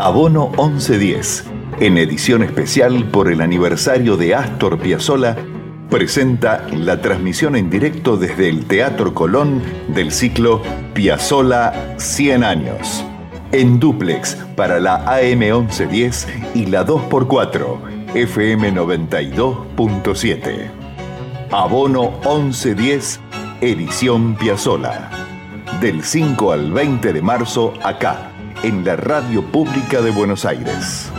Abono 1110, en edición especial por el aniversario de Astor Piazzolla, presenta la transmisión en directo desde el Teatro Colón del ciclo Piazzolla 100 años. En duplex para la AM 1110 y la 2x4 FM 92.7. Abono 1110, edición Piazzolla. Del 5 al 20 de marzo acá en la Radio Pública de Buenos Aires.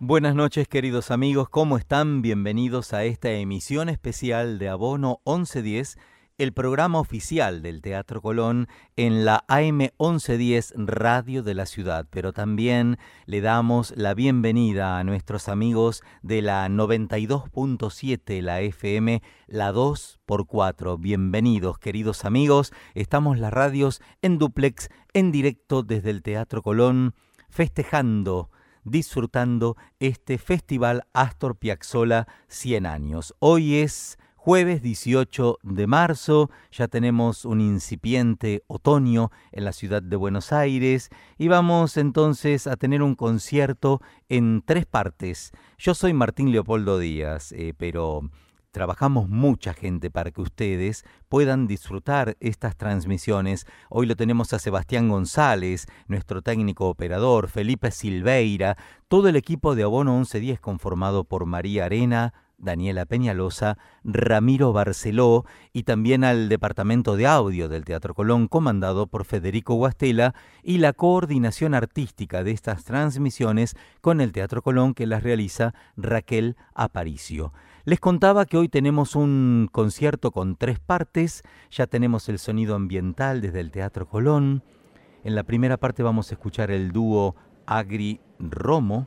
Buenas noches queridos amigos, ¿cómo están? Bienvenidos a esta emisión especial de Abono 1110 el programa oficial del Teatro Colón en la AM 1110 Radio de la Ciudad, pero también le damos la bienvenida a nuestros amigos de la 92.7, la FM, la 2x4. Bienvenidos, queridos amigos. Estamos las radios en duplex, en directo desde el Teatro Colón, festejando disfrutando este Festival Astor Piazzolla 100 años. Hoy es jueves 18 de marzo, ya tenemos un incipiente otoño en la ciudad de Buenos Aires y vamos entonces a tener un concierto en tres partes. Yo soy Martín Leopoldo Díaz, eh, pero trabajamos mucha gente para que ustedes puedan disfrutar estas transmisiones. Hoy lo tenemos a Sebastián González, nuestro técnico operador, Felipe Silveira, todo el equipo de Abono 1110 conformado por María Arena, Daniela Peñalosa, Ramiro Barceló y también al Departamento de Audio del Teatro Colón, comandado por Federico Guastela, y la coordinación artística de estas transmisiones con el Teatro Colón que las realiza Raquel Aparicio. Les contaba que hoy tenemos un concierto con tres partes, ya tenemos el sonido ambiental desde el Teatro Colón. En la primera parte vamos a escuchar el dúo Agri Romo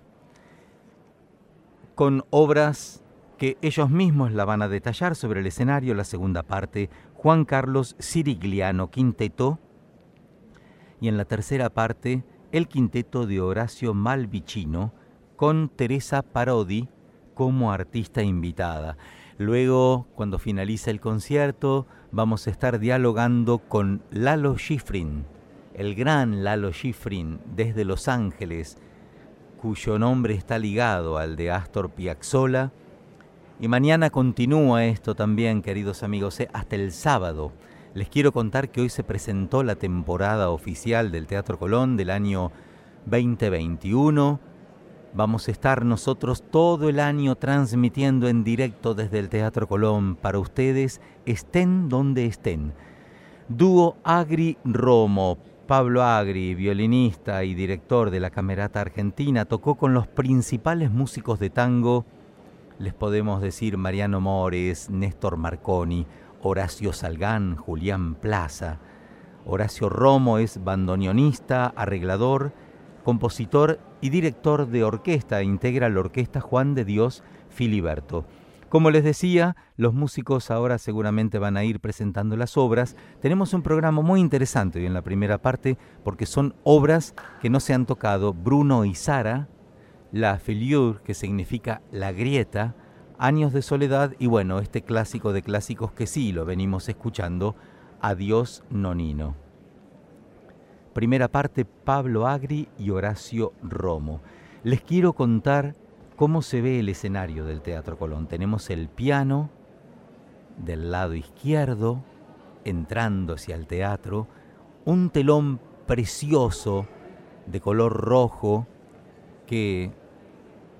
con obras que ellos mismos la van a detallar sobre el escenario, la segunda parte, Juan Carlos Sirigliano Quinteto, y en la tercera parte, el quinteto de Horacio Malvicino, con Teresa Parodi como artista invitada. Luego, cuando finalice el concierto, vamos a estar dialogando con Lalo Schifrin, el gran Lalo Schifrin, desde Los Ángeles, cuyo nombre está ligado al de Astor Piazzolla, y mañana continúa esto también, queridos amigos, ¿eh? hasta el sábado. Les quiero contar que hoy se presentó la temporada oficial del Teatro Colón del año 2021. Vamos a estar nosotros todo el año transmitiendo en directo desde el Teatro Colón para ustedes, estén donde estén. Dúo Agri Romo. Pablo Agri, violinista y director de la Camerata Argentina, tocó con los principales músicos de tango les podemos decir Mariano Mores, Néstor Marconi, Horacio Salgán, Julián Plaza. Horacio Romo es bandoneonista, arreglador, compositor y director de orquesta. Integra la orquesta Juan de Dios Filiberto. Como les decía, los músicos ahora seguramente van a ir presentando las obras. Tenemos un programa muy interesante hoy en la primera parte porque son obras que no se han tocado. Bruno y Sara, la Filiur, que significa la grieta, Años de Soledad y bueno, este clásico de clásicos que sí lo venimos escuchando, Adiós Nonino. Primera parte, Pablo Agri y Horacio Romo. Les quiero contar cómo se ve el escenario del Teatro Colón. Tenemos el piano del lado izquierdo, entrando hacia el teatro, un telón precioso de color rojo que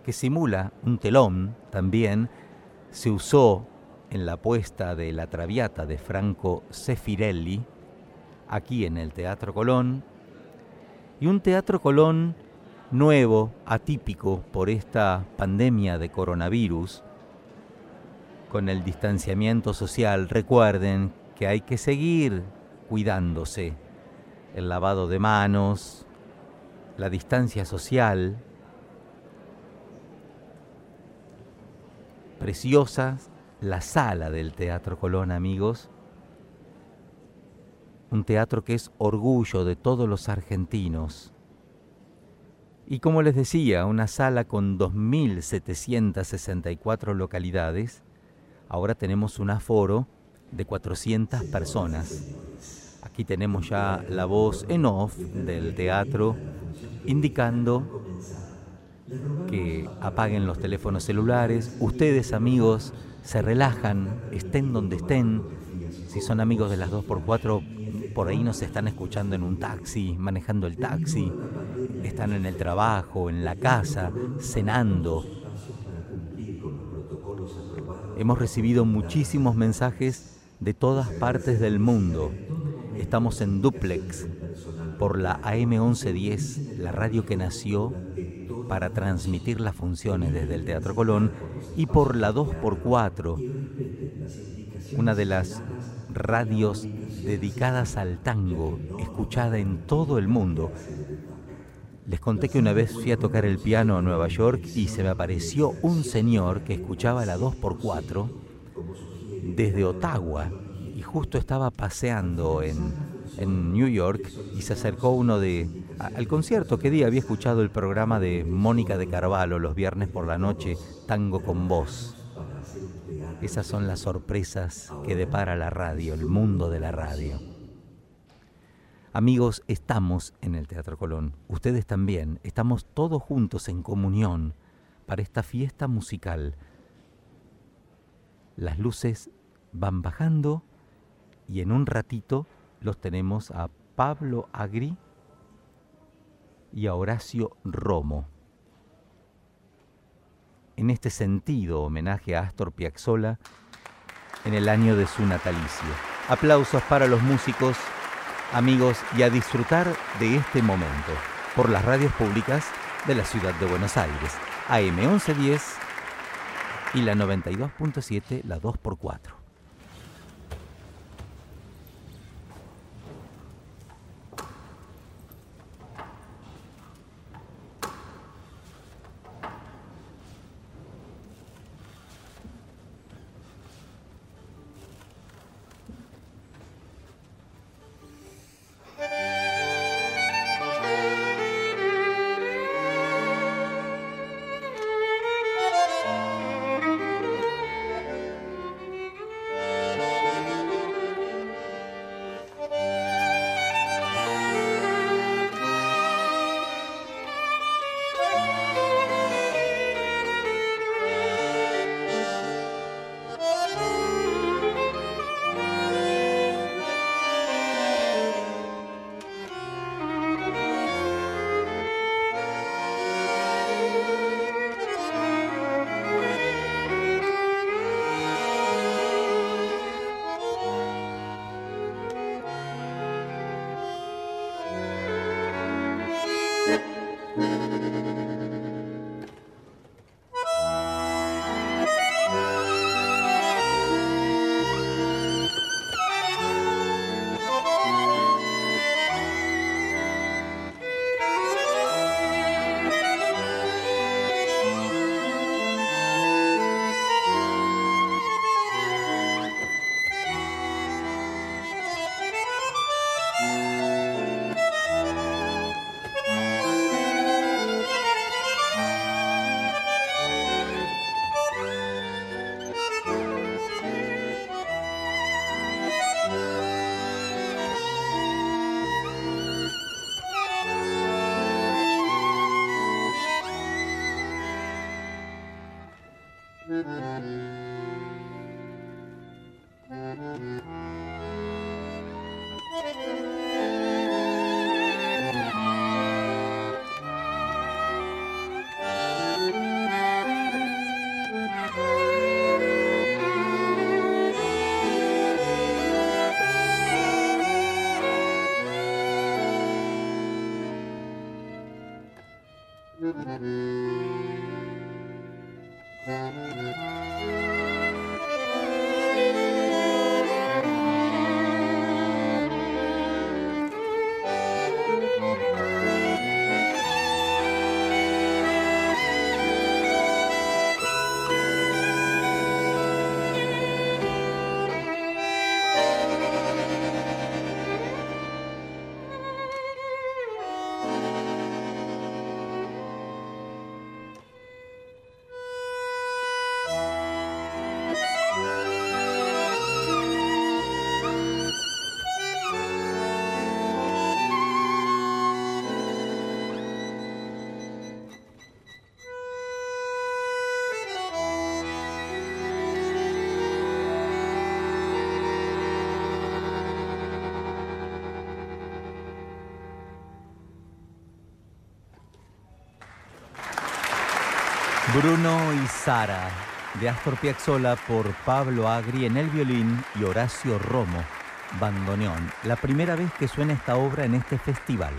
que simula un telón también, se usó en la puesta de La Traviata de Franco Sefirelli, aquí en el Teatro Colón, y un Teatro Colón nuevo, atípico por esta pandemia de coronavirus, con el distanciamiento social. Recuerden que hay que seguir cuidándose, el lavado de manos, la distancia social, preciosa la sala del Teatro Colón, amigos. Un teatro que es orgullo de todos los argentinos. Y como les decía, una sala con 2.764 localidades. Ahora tenemos un aforo de 400 personas. Aquí tenemos ya la voz en off del teatro indicando que apaguen los teléfonos celulares. Ustedes amigos se relajan, estén donde estén. Si son amigos de las 2x4, por ahí nos están escuchando en un taxi, manejando el taxi. Están en el trabajo, en la casa, cenando. Hemos recibido muchísimos mensajes de todas partes del mundo Estamos en duplex por la AM1110, la radio que nació para transmitir las funciones desde el Teatro Colón, y por la 2x4, una de las radios dedicadas al tango, escuchada en todo el mundo. Les conté que una vez fui a tocar el piano a Nueva York y se me apareció un señor que escuchaba la 2x4 desde Ottawa y justo estaba paseando en, en New York y se acercó uno de al concierto que día había escuchado el programa de Mónica de Carvalho los viernes por la noche, Tango con voz. Esas son las sorpresas que depara la radio, el mundo de la radio. Amigos, estamos en el Teatro Colón, ustedes también, estamos todos juntos en comunión para esta fiesta musical. Las luces van bajando y en un ratito los tenemos a Pablo Agri y a Horacio Romo. En este sentido, homenaje a Astor Piazzolla en el año de su natalicio. Aplausos para los músicos, amigos, y a disfrutar de este momento por las radios públicas de la ciudad de Buenos Aires, AM 1110 y la 92.7, la 2x4. Bruno y Sara, de Astor Piazzolla por Pablo Agri en el violín y Horacio Romo, bandoneón. La primera vez que suena esta obra en este festival.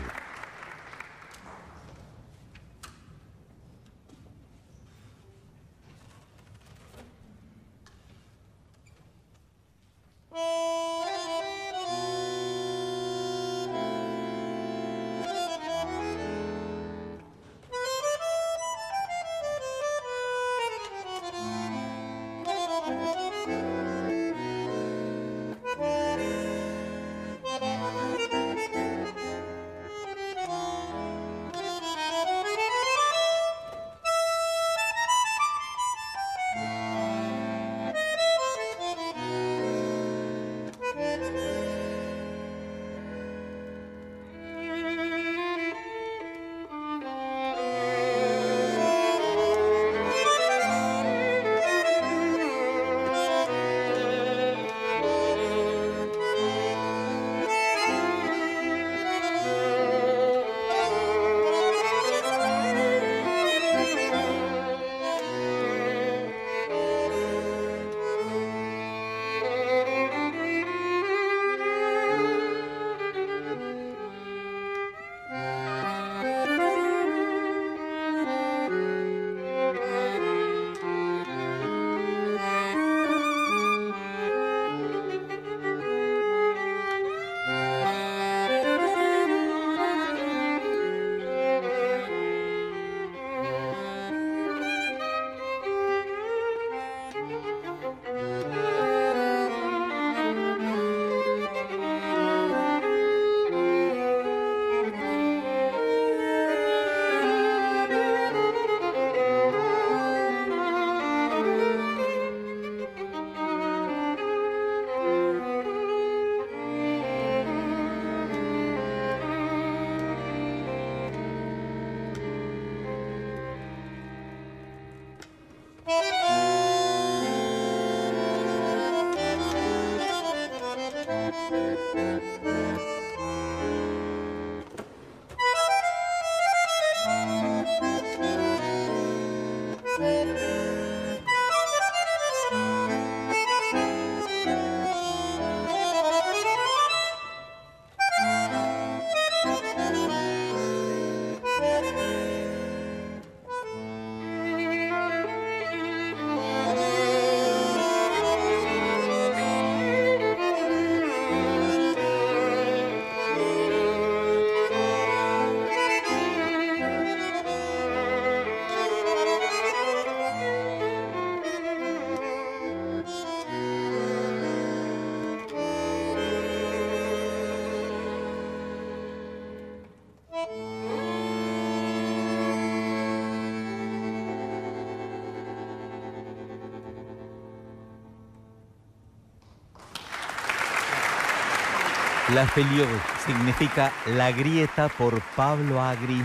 La Felior significa La Grieta por Pablo Agri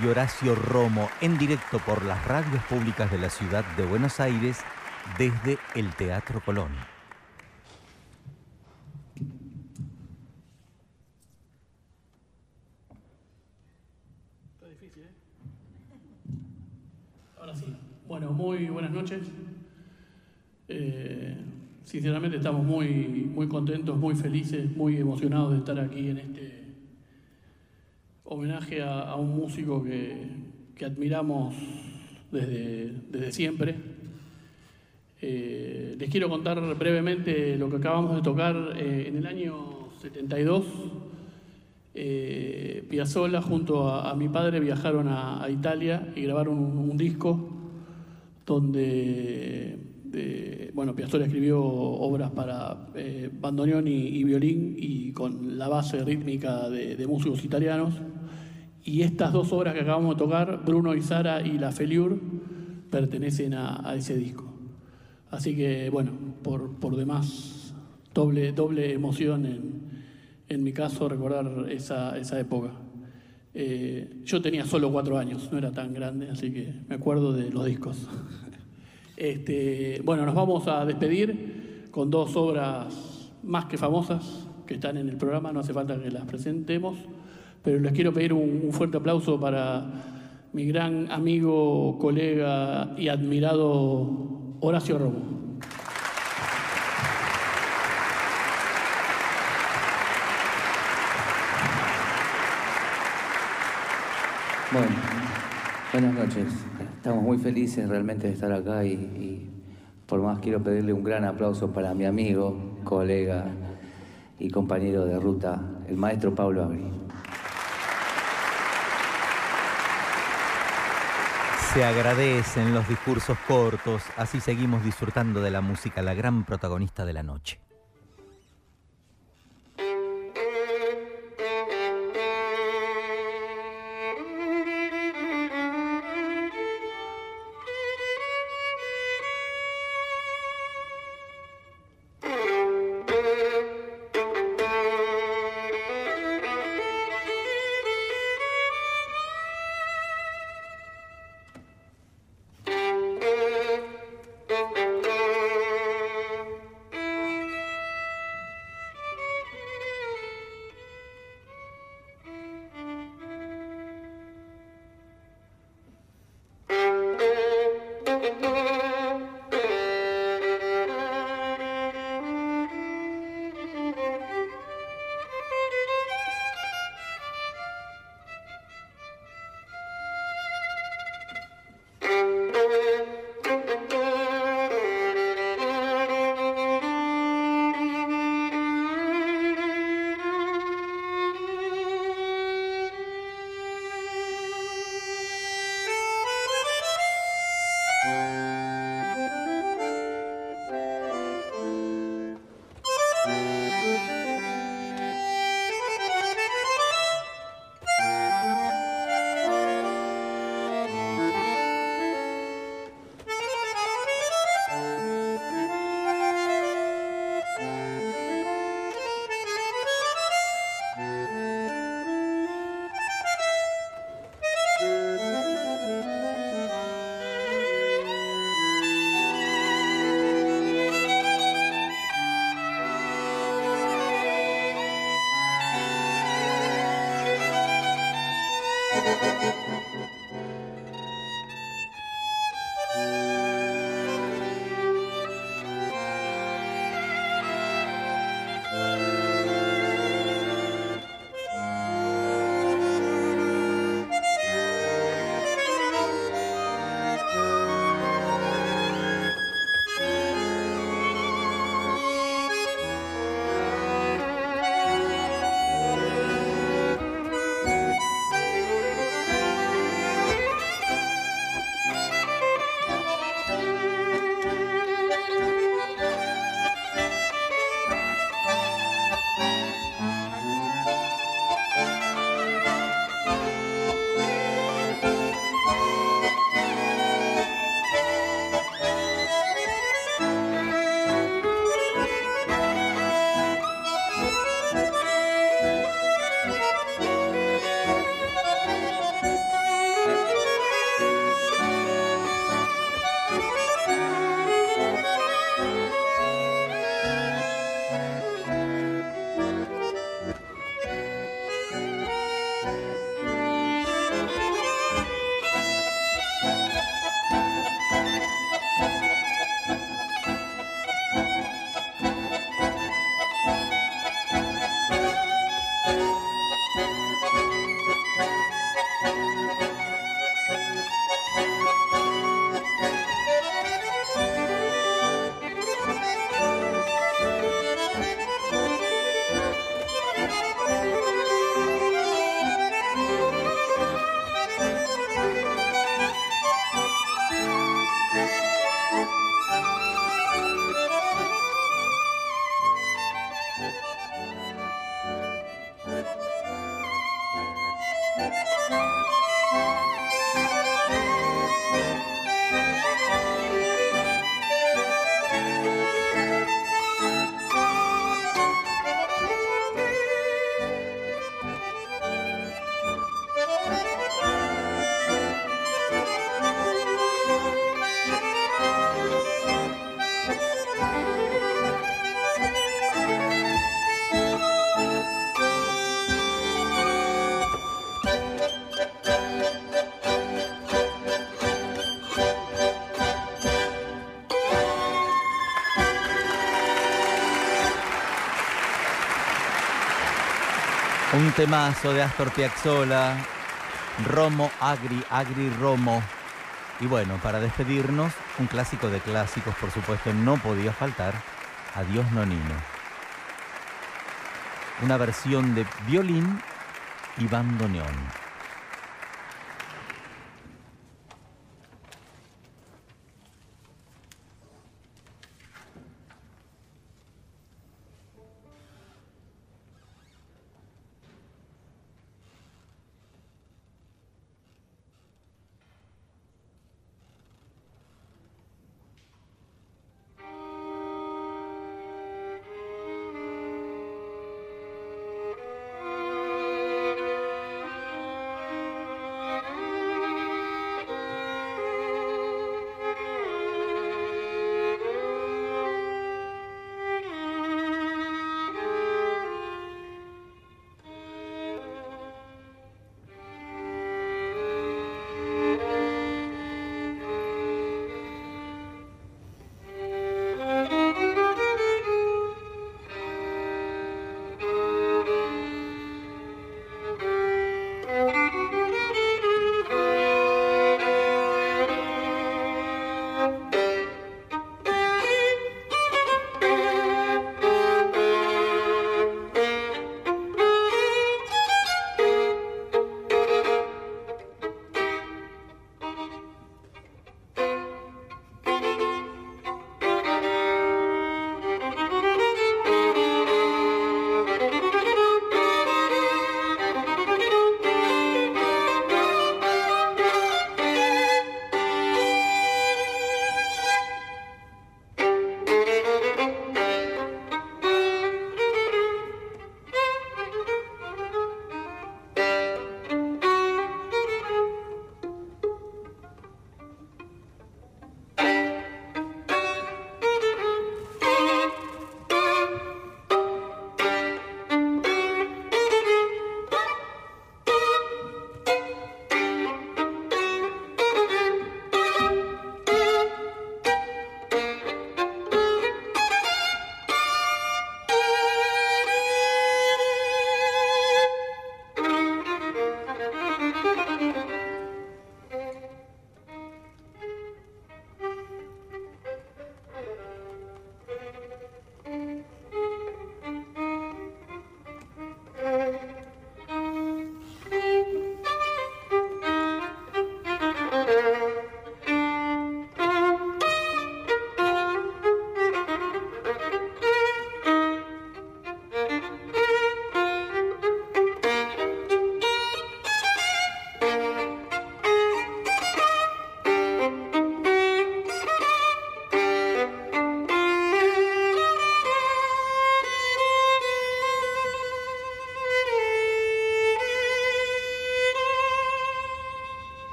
y Horacio Romo, en directo por las radios públicas de la ciudad de Buenos Aires desde el Teatro Colón. Está difícil, ¿eh? Ahora sí. Bueno, muy buenas noches. Eh, sinceramente estamos muy, muy felices, muy emocionados de estar aquí en este homenaje a, un músico que, admiramos desde, desde siempre. Eh, les quiero contar brevemente lo que acabamos de tocar eh, en el año 72. Eh, Piazzolla junto a, mi padre viajaron a, Italia y grabaron un disco donde bueno, Piazzolla escribió obras para eh, bandoneón y, violín y con la base rítmica de, músicos italianos. Y estas dos obras que acabamos de tocar, Bruno y Sara y La Feliur, pertenecen a, ese disco. Así que, bueno, por, demás, doble, doble emoción en, mi caso recordar esa, época. Eh, yo tenía solo cuatro años, no era tan grande, así que me acuerdo de los discos. Este, bueno, nos vamos a despedir con dos obras más que famosas que están en el programa, no hace falta que las presentemos, pero les quiero pedir un, fuerte aplauso para mi gran amigo, colega y admirado Horacio Romo. Bueno, buenas noches. Estamos muy felices realmente de estar acá y, por más quiero pedirle un gran aplauso para mi amigo, colega y compañero de ruta, el maestro Pablo Abri. Se agradecen los discursos cortos, así seguimos disfrutando de la música, la gran protagonista de la noche. Temazo de Astor Piazzolla, Romo Agri, Agri Romo. Y bueno, para despedirnos, un clásico de clásicos, por supuesto, no podía faltar, Adiós Nonino. Una versión de violín y bandoneón.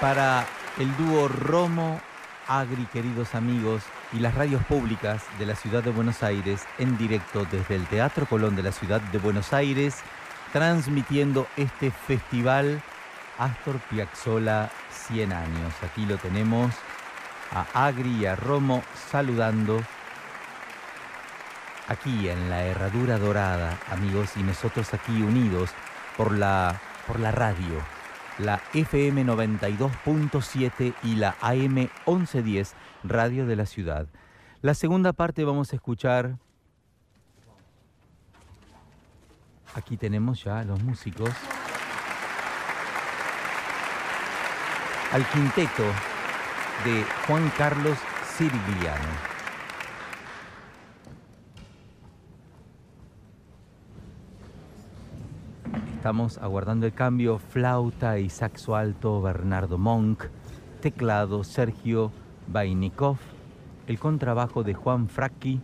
Para el dúo Romo Agri, queridos amigos, y las radios públicas de la ciudad de Buenos Aires en directo desde el Teatro Colón de la ciudad de Buenos Aires, transmitiendo este festival Astor Piazzolla 100 años. Aquí lo tenemos a Agri y a Romo saludando aquí en la Herradura Dorada, amigos, y nosotros aquí unidos por la, por la radio la FM 92.7 y la AM 1110, Radio de la Ciudad. La segunda parte vamos a escuchar... Aquí tenemos ya a los músicos. Al quinteto de Juan Carlos Sirigliano. Estamos aguardando el cambio. Flauta y saxo alto Bernardo Monk. Teclado Sergio Vainikov. El contrabajo de Juan Fracchi.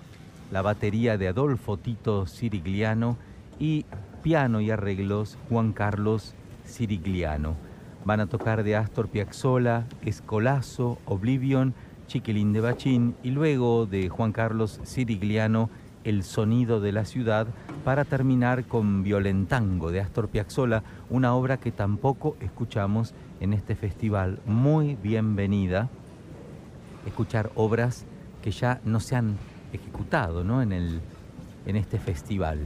La batería de Adolfo Tito Sirigliano. Y piano y arreglos Juan Carlos Sirigliano. Van a tocar de Astor Piazzolla, Escolazo, Oblivion, Chiquilín de Bachín y luego de Juan Carlos Sirigliano el sonido de la ciudad para terminar con Violentango de Astor Piazzolla, una obra que tampoco escuchamos en este festival. Muy bienvenida escuchar obras que ya no se han ejecutado ¿no? En, el, en este festival.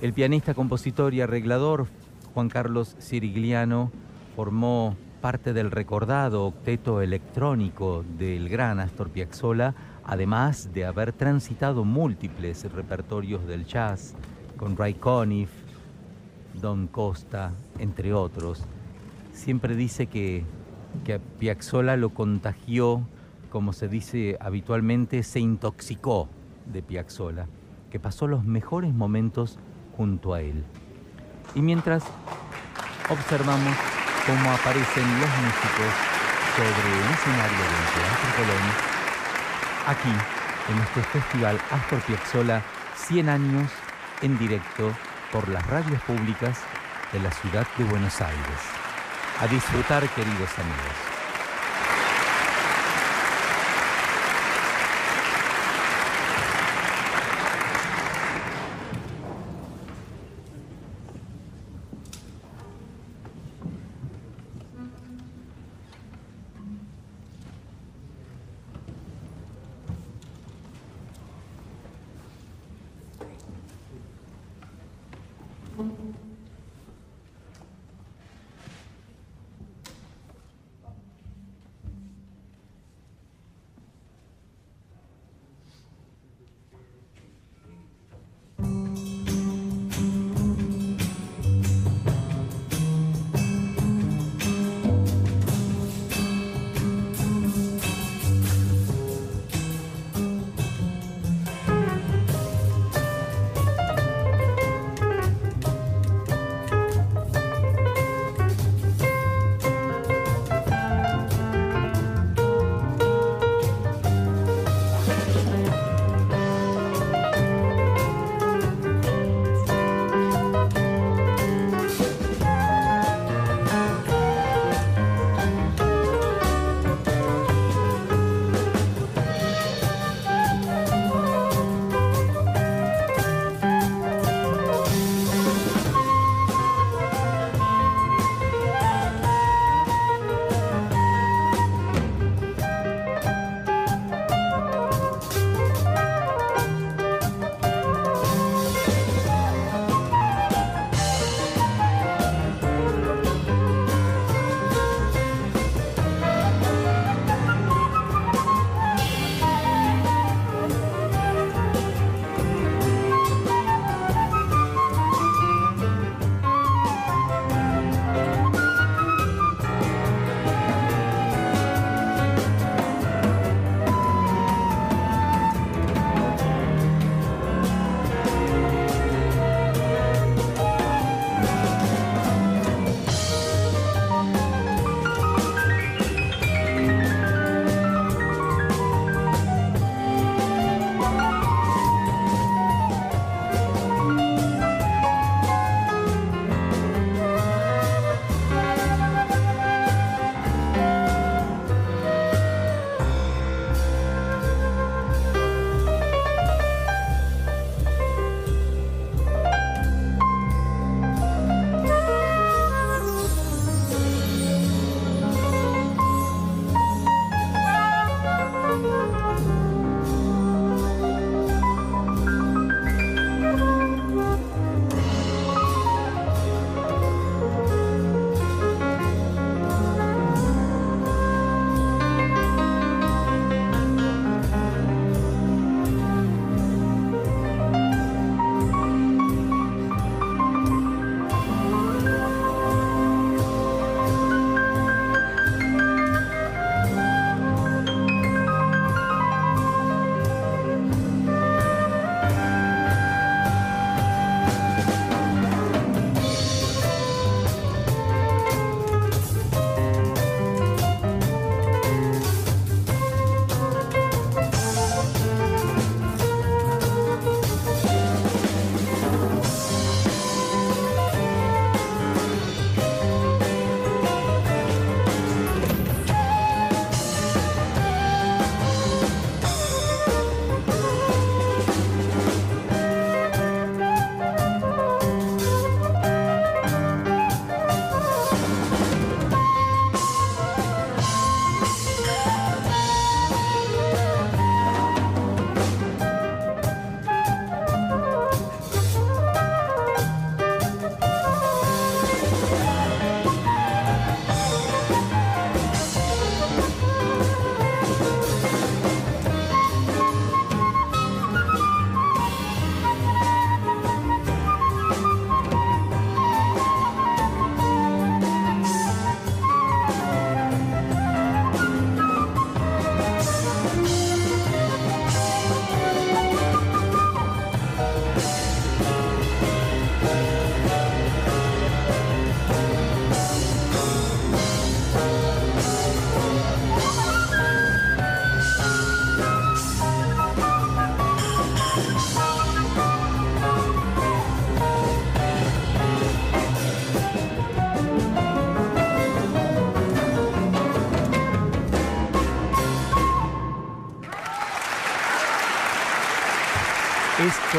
El pianista, compositor y arreglador Juan Carlos Sirigliano formó parte del recordado octeto electrónico del gran Astor Piazzolla además de haber transitado múltiples repertorios del jazz con Ray Conniff, Don Costa, entre otros. Siempre dice que, que Piazzolla lo contagió, como se dice habitualmente, se intoxicó de Piazzolla, que pasó los mejores momentos junto a él. Y mientras observamos cómo aparecen los músicos sobre el escenario del Teatro Colón, aquí, en este festival Astor Piazzolla 100 años en directo por las radios públicas de la ciudad de Buenos Aires. A disfrutar, queridos amigos.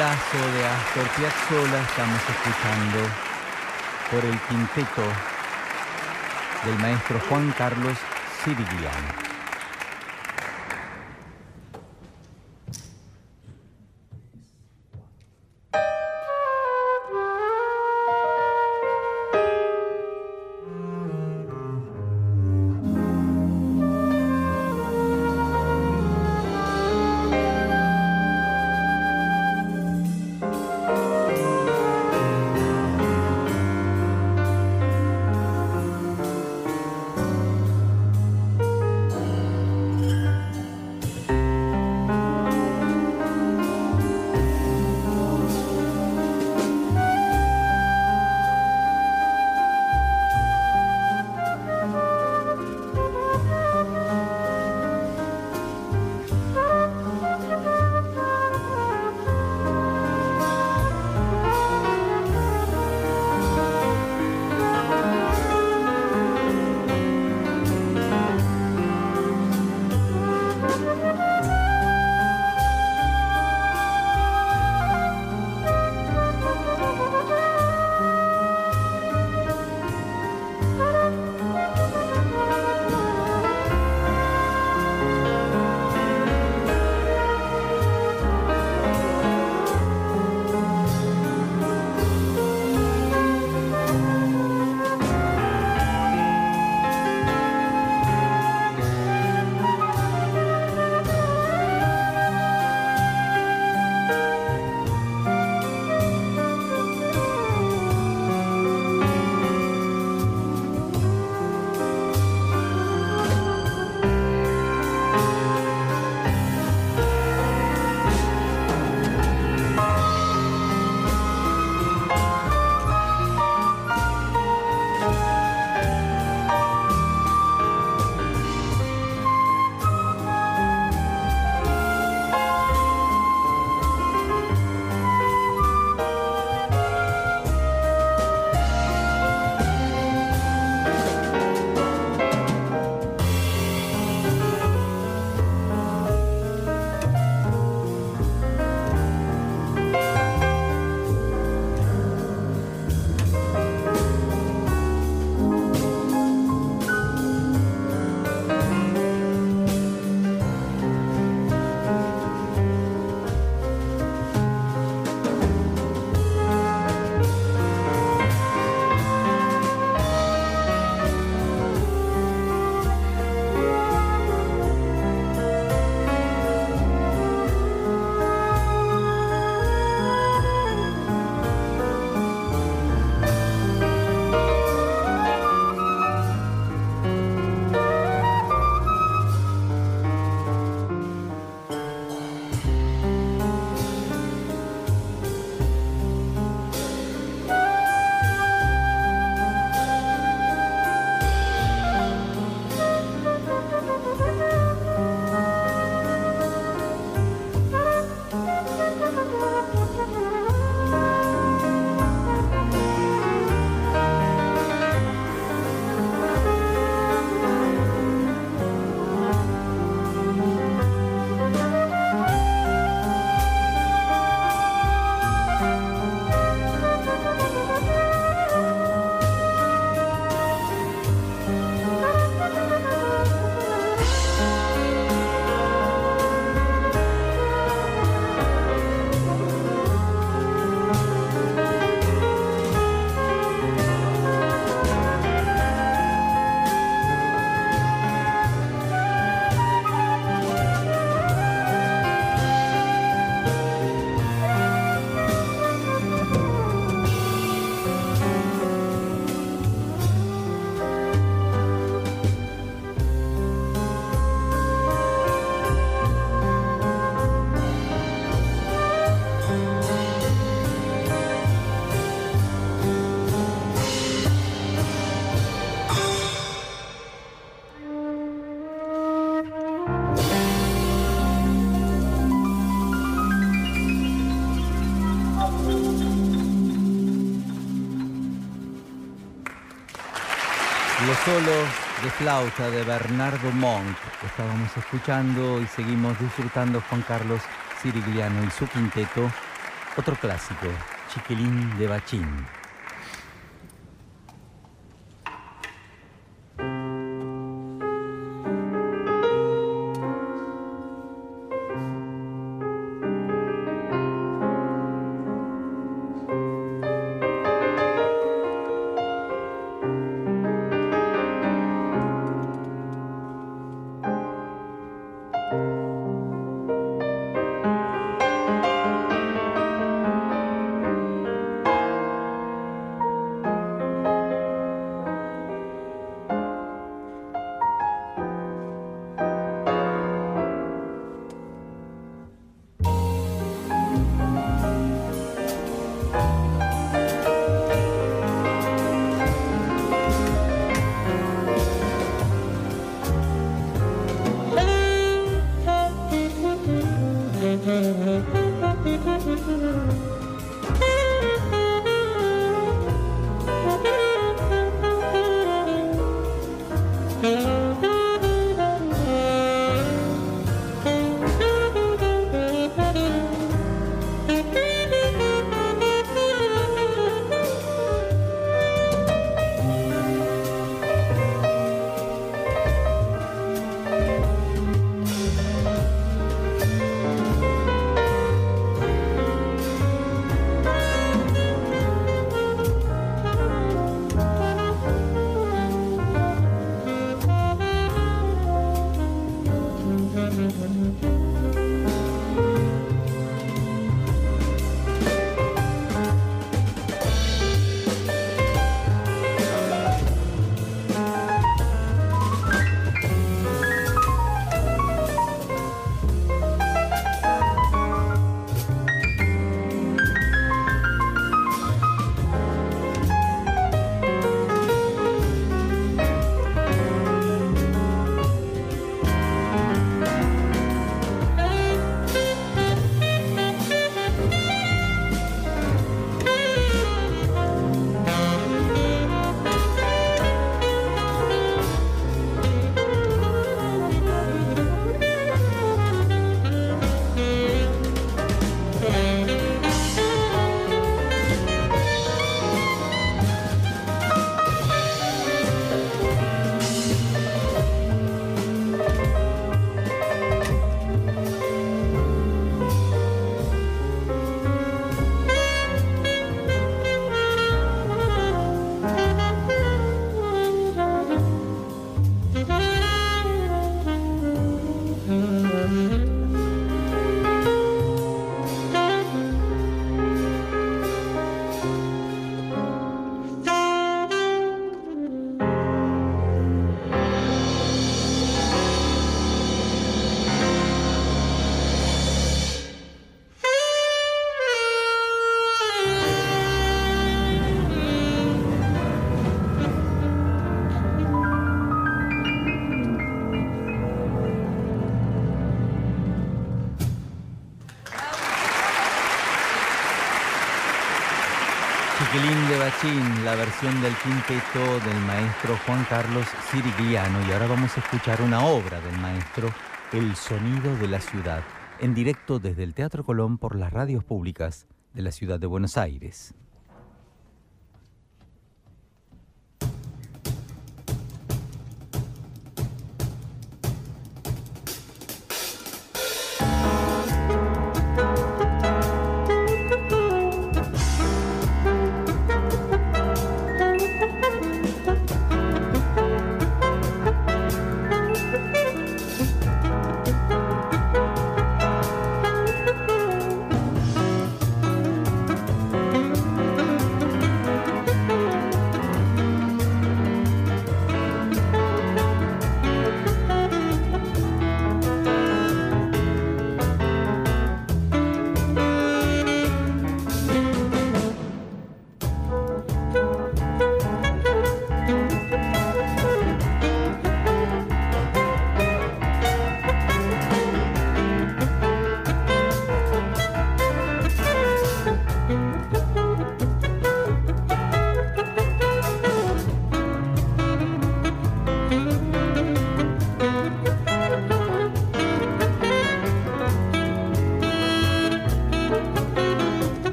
Mescolazo de Astor Piazzolla estamos escuchando por el quinteto del maestro Juan Carlos Sirigliano. Solos de flauta de Bernardo Monk estábamos escuchando y seguimos disfrutando Juan Carlos Sirigliano y su quinteto Otro clásico, Chiquilín de Bachín. La versión del quinteto del maestro Juan Carlos Sirigliano y ahora vamos a escuchar una obra del maestro, El sonido de la ciudad, en directo desde el Teatro Colón por las radios públicas de la ciudad de Buenos Aires.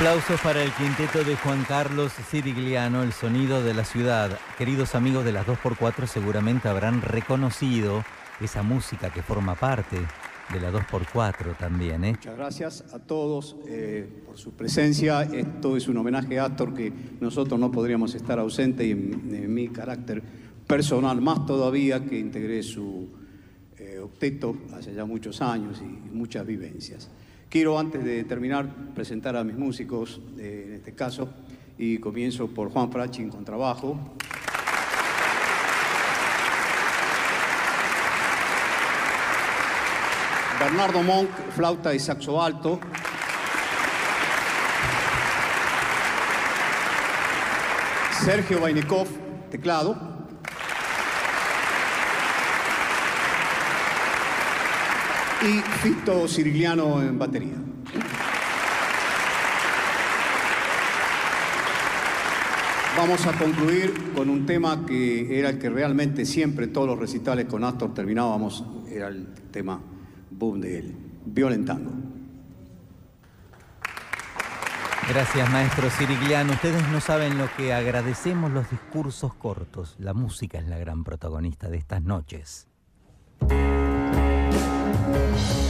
Aplausos para el quinteto de Juan Carlos Sirigliano, el sonido de la ciudad. Queridos amigos de las 2x4 seguramente habrán reconocido esa música que forma parte de la 2x4 también. ¿eh? Muchas gracias a todos eh, por su presencia. Esto es un homenaje a Astor que nosotros no podríamos estar ausentes y en, mi carácter personal más todavía que integré su eh, octeto hace ya muchos años y muchas vivencias. Quiero, antes de terminar, presentar a mis músicos, en este caso, y comienzo por Juan Frachin con trabajo. Bernardo Monk, flauta y saxo alto. Sergio Vainikov, teclado. Y Fito Sirigliano en batería. Vamos a concluir con un tema que era el que realmente siempre todos los recitales con Astor terminábamos, era el tema boom de él, Violentando. Gracias, maestro Sirigliano. Ustedes no saben lo que agradecemos los discursos cortos. La música es la gran protagonista de estas noches. Thank you.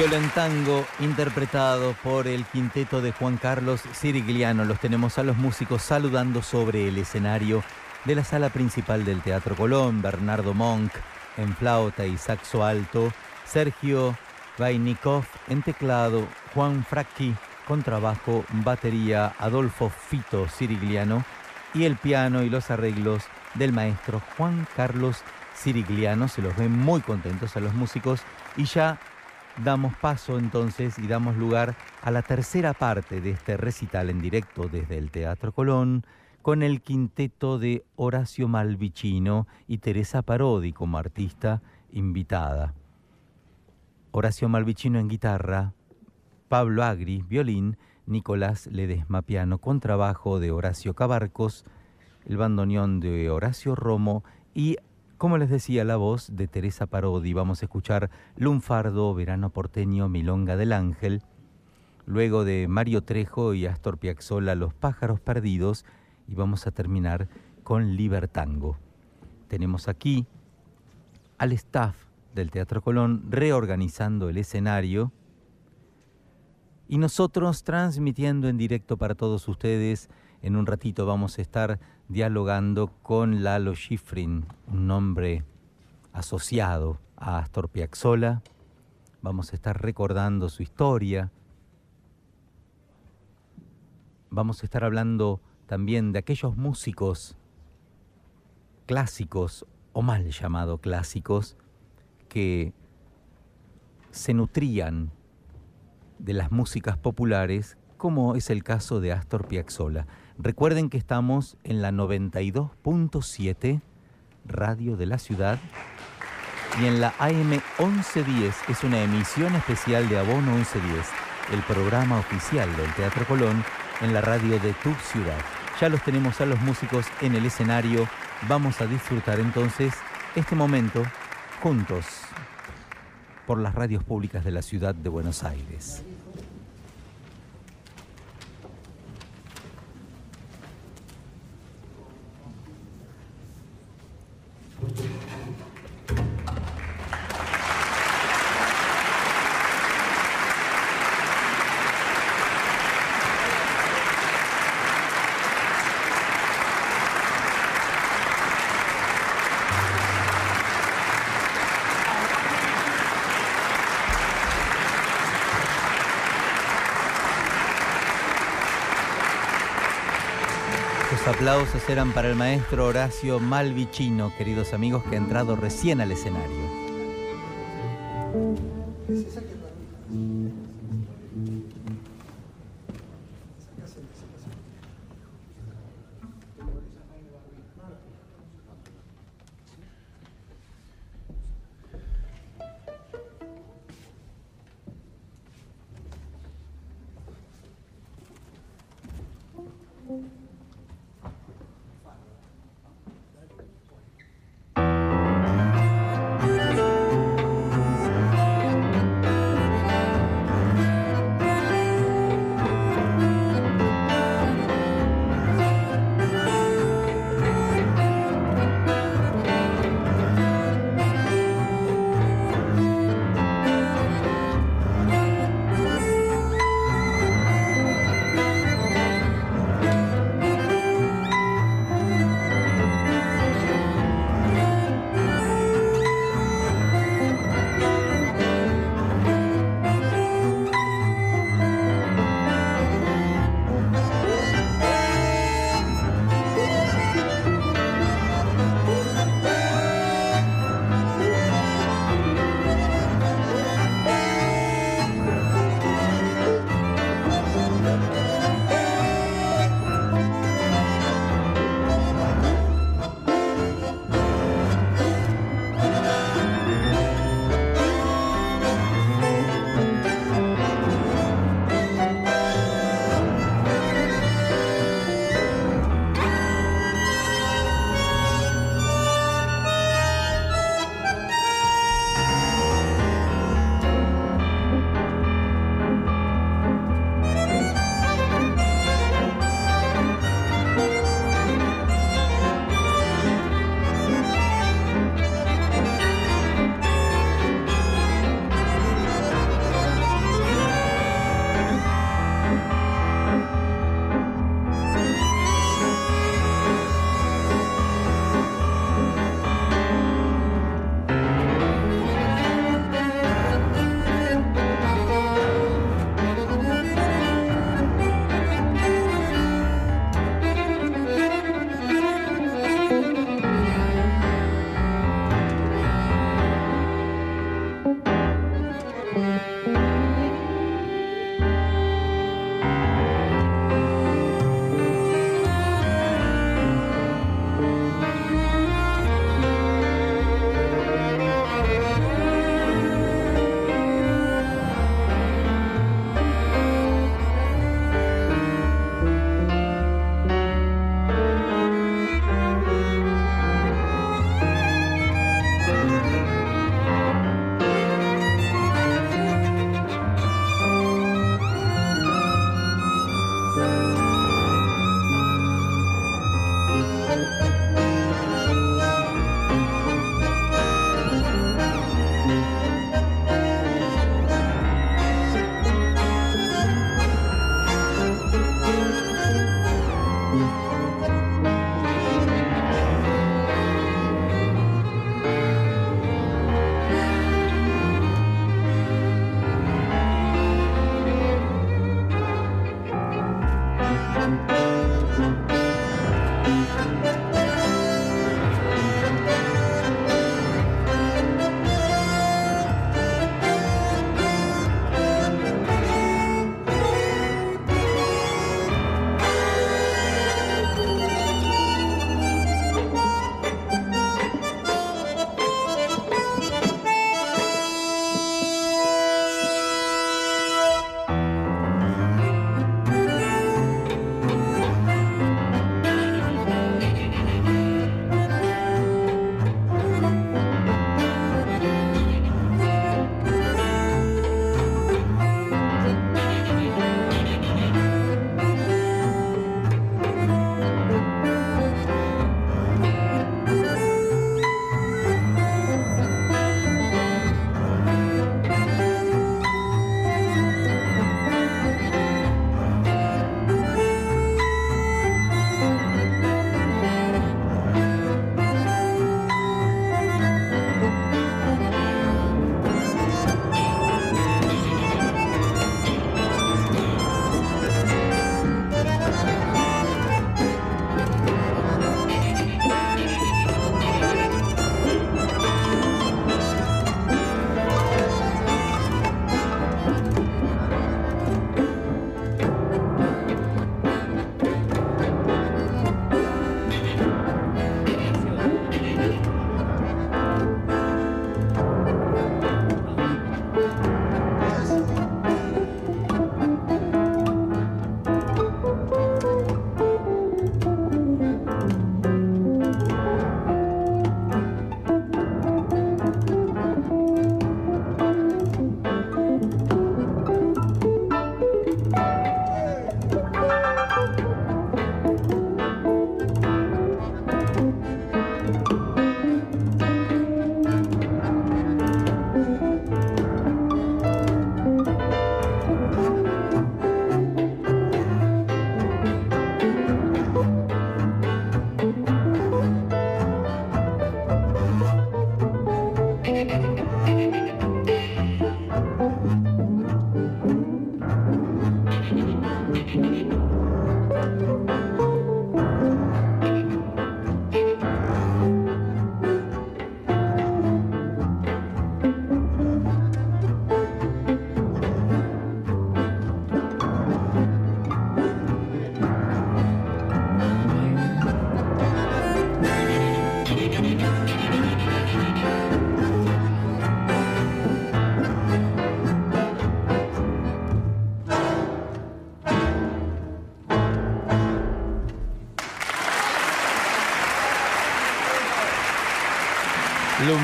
Violentango interpretado por el quinteto de Juan Carlos Sirigliano. Los tenemos a los músicos saludando sobre el escenario de la sala principal del Teatro Colón. Bernardo Monk en flauta y saxo alto. Sergio Vainikov en teclado. Juan Fracchi con trabajo, batería. Adolfo Fito Sirigliano. Y el piano y los arreglos del maestro Juan Carlos Sirigliano. Se los ven muy contentos a los músicos. Y ya damos paso entonces y damos lugar a la tercera parte de este recital en directo desde el Teatro Colón con el quinteto de Horacio Malvicino y Teresa Parodi como artista invitada. Horacio Malvicino en guitarra, Pablo Agri, violín, Nicolás Ledesma piano, contrabajo de Horacio Cabarcos, el bandoneón de Horacio Romo y como les decía, la voz de Teresa Parodi. Vamos a escuchar Lunfardo, Verano Porteño, Milonga del Ángel. Luego de Mario Trejo y Astor Piazzolla, Los Pájaros Perdidos. Y vamos a terminar con Libertango. Tenemos aquí al staff del Teatro Colón reorganizando el escenario y nosotros transmitiendo en directo para todos ustedes. En un ratito vamos a estar dialogando con Lalo Schifrin, un nombre asociado a Astor Piazzolla. Vamos a estar recordando su historia. Vamos a estar hablando también de aquellos músicos clásicos o mal llamados clásicos que se nutrían de las músicas populares, como es el caso de Astor Piazzolla. Recuerden que estamos en la 92.7 Radio de la Ciudad y en la AM 1110 es una emisión especial de Abono 1110, el programa oficial del Teatro Colón en la radio de tu ciudad. Ya los tenemos a los músicos en el escenario. Vamos a disfrutar entonces este momento juntos por las radios públicas de la ciudad de Buenos Aires. Aplausos eran para el maestro Horacio Malvicino, queridos amigos, que ha entrado recién al escenario.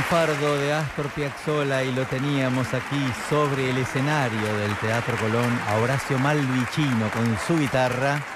Lunfardo de Astor Piazzolla y lo teníamos aquí sobre el escenario del Teatro Colón a Horacio Malvicino con su guitarra.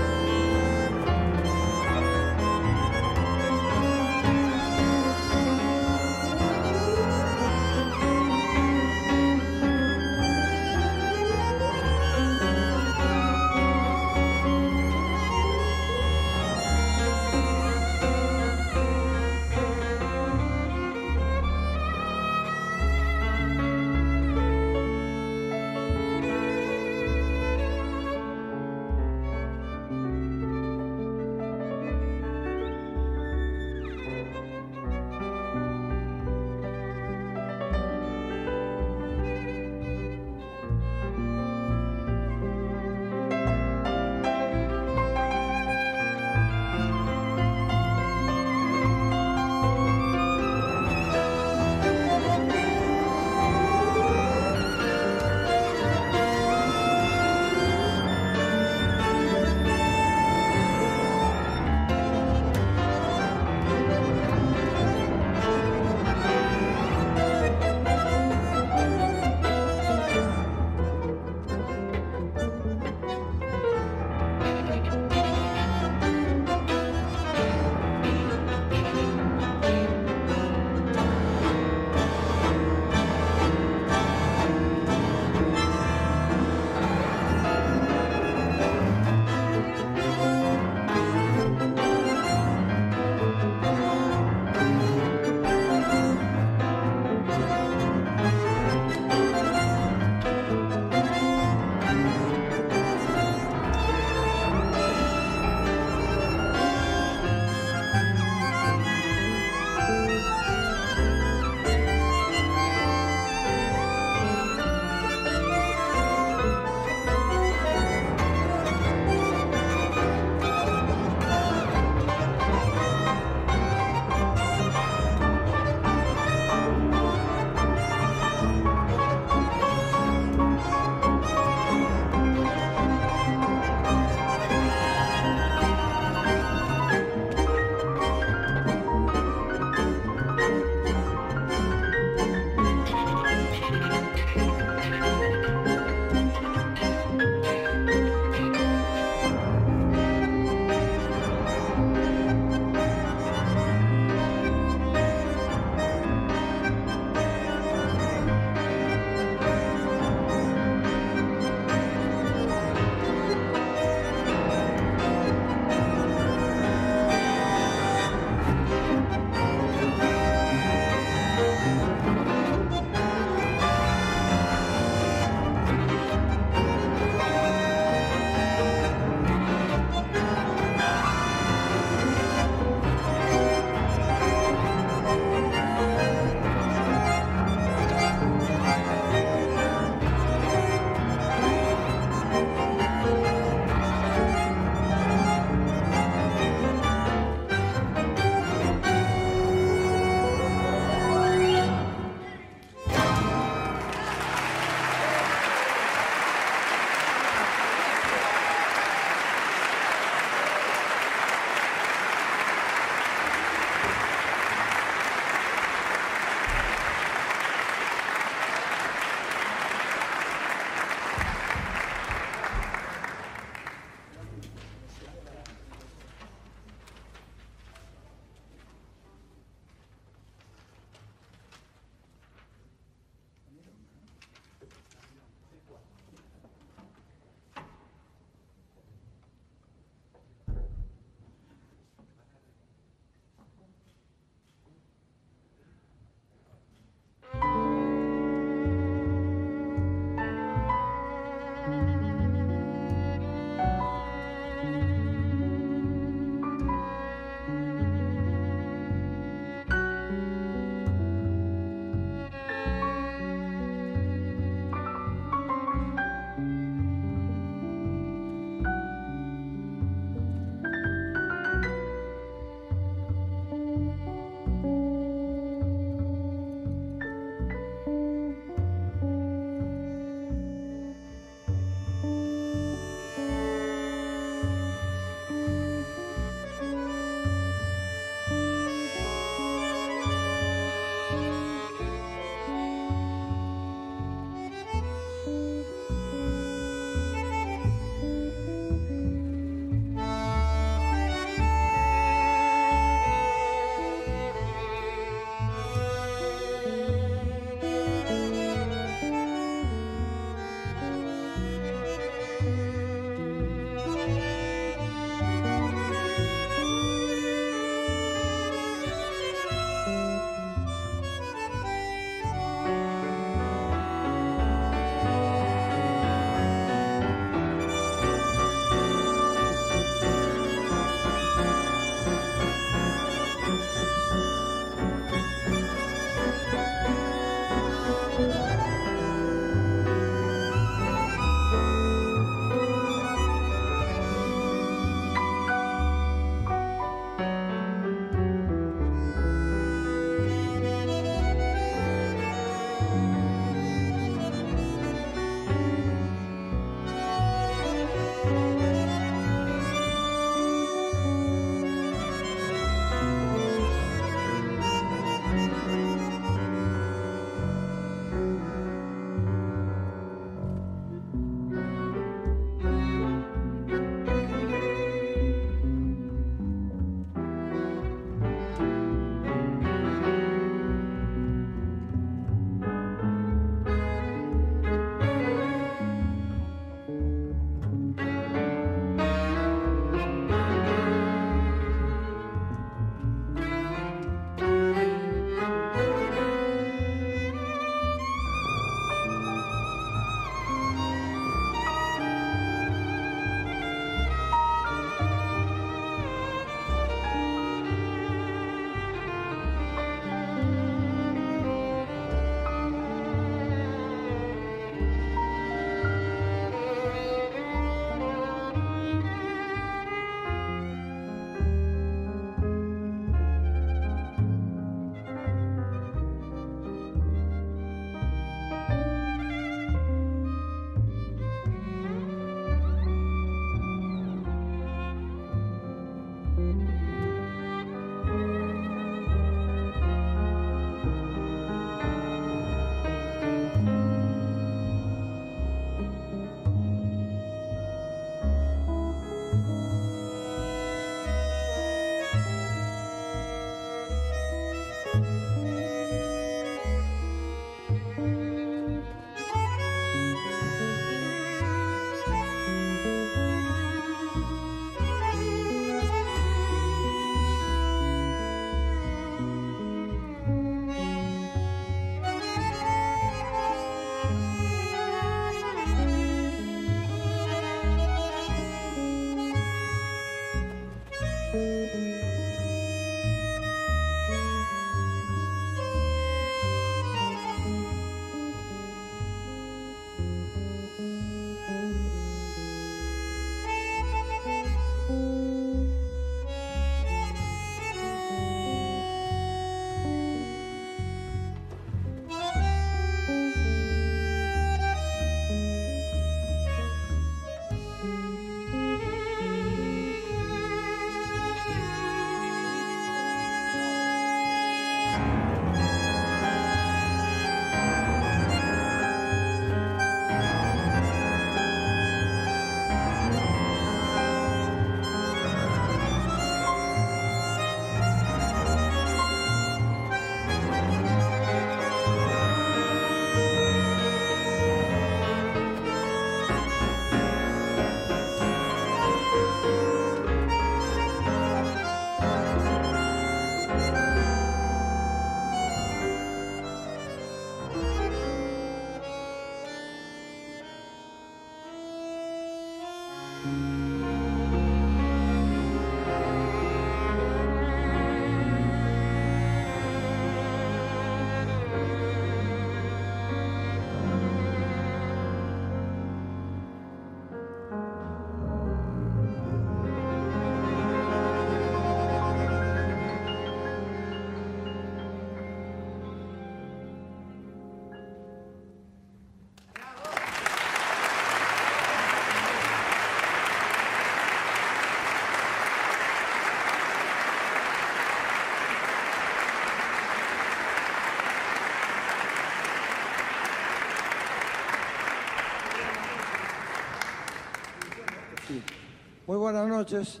Buenas noches.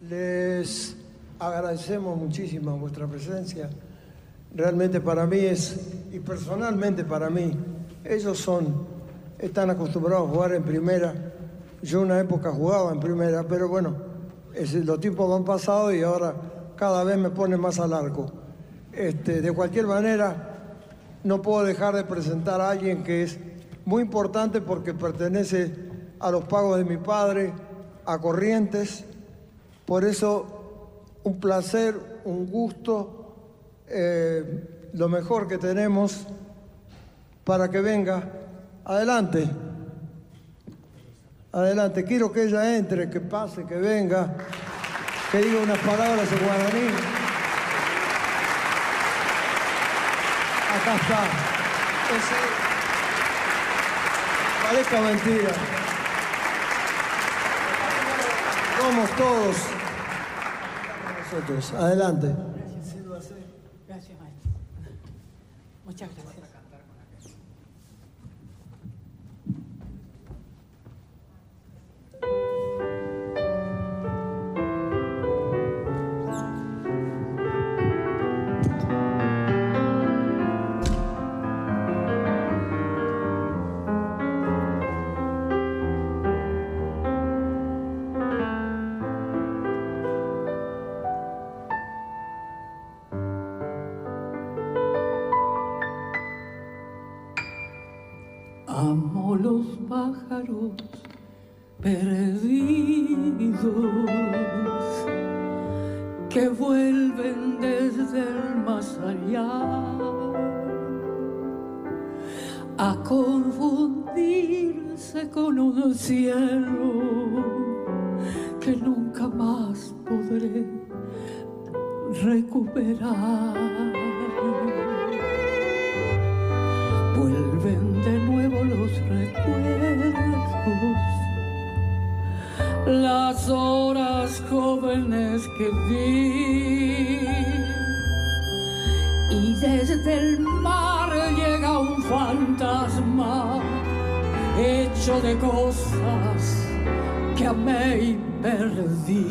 Les agradecemos muchísimo vuestra presencia. Realmente para mí es, y personalmente para mí, ellos son, están acostumbrados a jugar en primera. Yo una época jugaba en primera, pero bueno, los tiempos van pasado y ahora cada vez me pone más al arco. Este, de cualquier manera, no puedo dejar de presentar a alguien que es muy importante porque pertenece a los pagos de mi padre, a Corrientes. Por eso, un placer, un gusto, eh, lo mejor que tenemos para que venga. Adelante. Adelante. Quiero que ella entre, que pase, que venga, que diga unas palabras en guaraní. Acá está. parezca mentira. Todos. Nosotros. Adelante. Gracias, maestro. Muchas gracias. Que vuelven desde el más allá a confundirse con un cielo que nunca más podré recuperar. Vuelven de nuevo los recuerdos las horas jóvenes que vi. Y desde el mar llega un fantasma hecho de cosas que amé y perdí.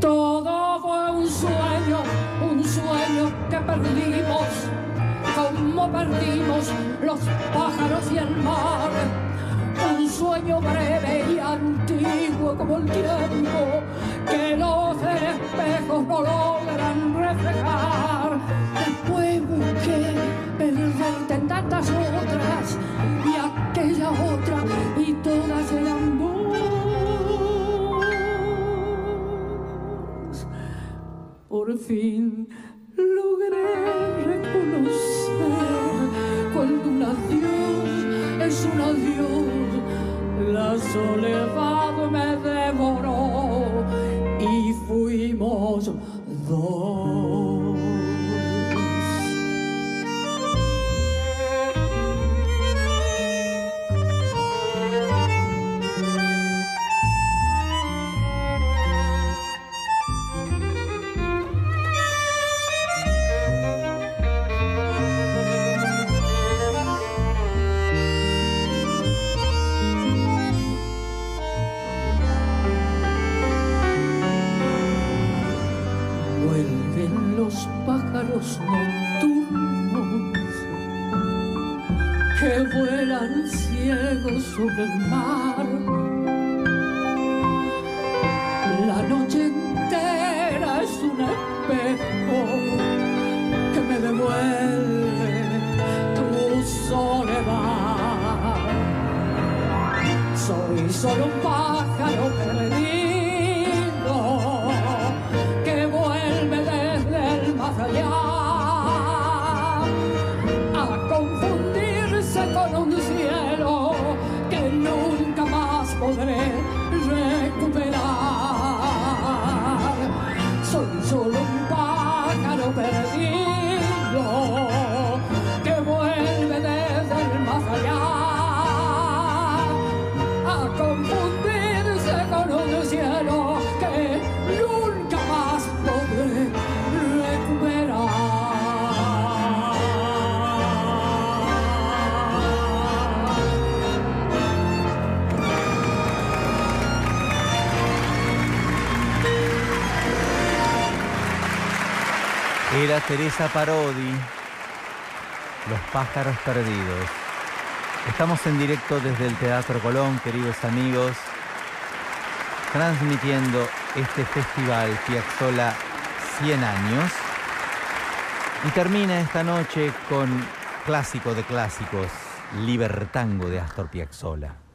Todo fue un sueño, un sueño que perdimos como perdimos los pájaros y el mar. Un sueño breve y antiguo como el tiempo que los espejos no logran reflejar. Después busqué perderte en tantas otras y aquella otra y todas eran vos. Por fin La soledad me devoró y fuimos dos. sube el mar. La noche entera es un espejo que me devuelve tu soledad. Soy solo un Teresa Parodi, Los pájaros perdidos. Estamos en directo desde el Teatro Colón, queridos amigos, transmitiendo este festival Piazzola 100 años. Y termina esta noche con clásico de clásicos, Libertango de Astor Piazzolla.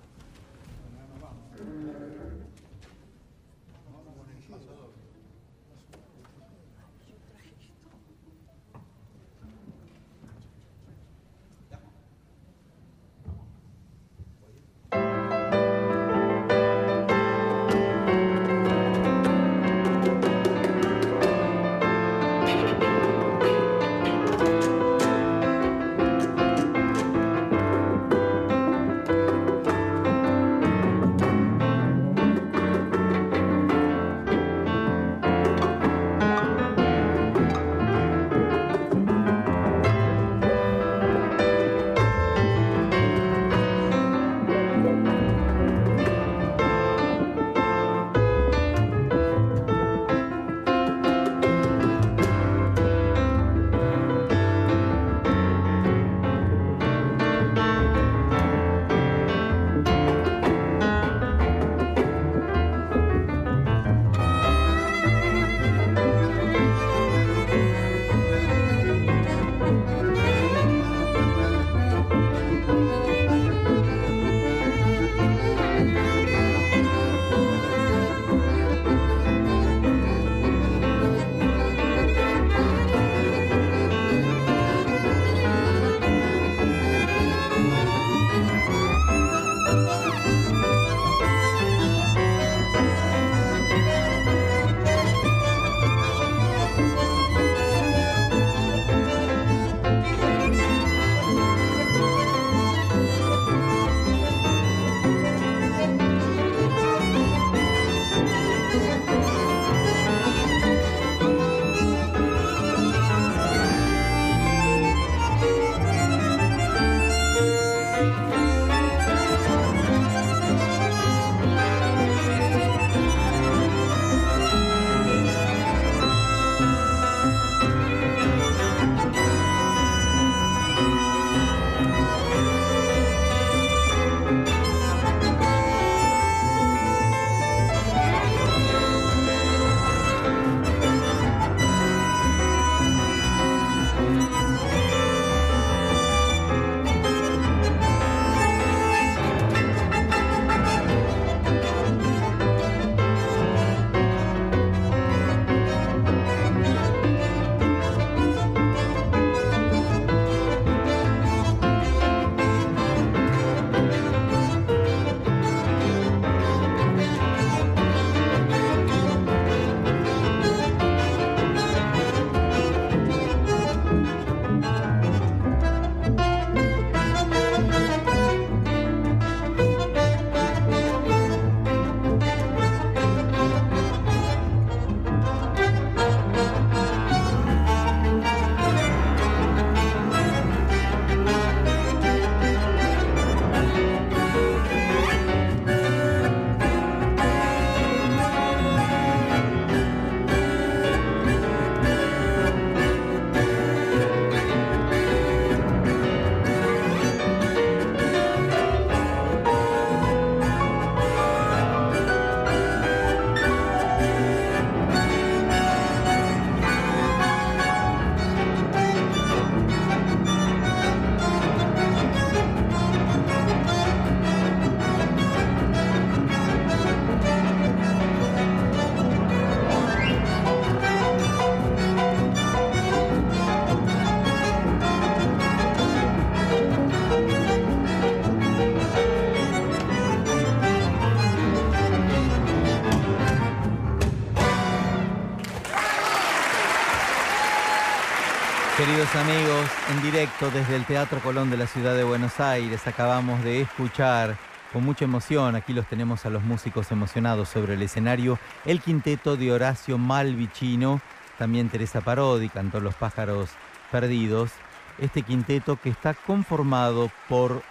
En directo desde el Teatro Colón de la Ciudad de Buenos Aires, acabamos de escuchar con mucha emoción, aquí los tenemos a los músicos emocionados sobre el escenario, el quinteto de Horacio Malvicino, también Teresa Parodi cantó Los pájaros perdidos, este quinteto que está conformado por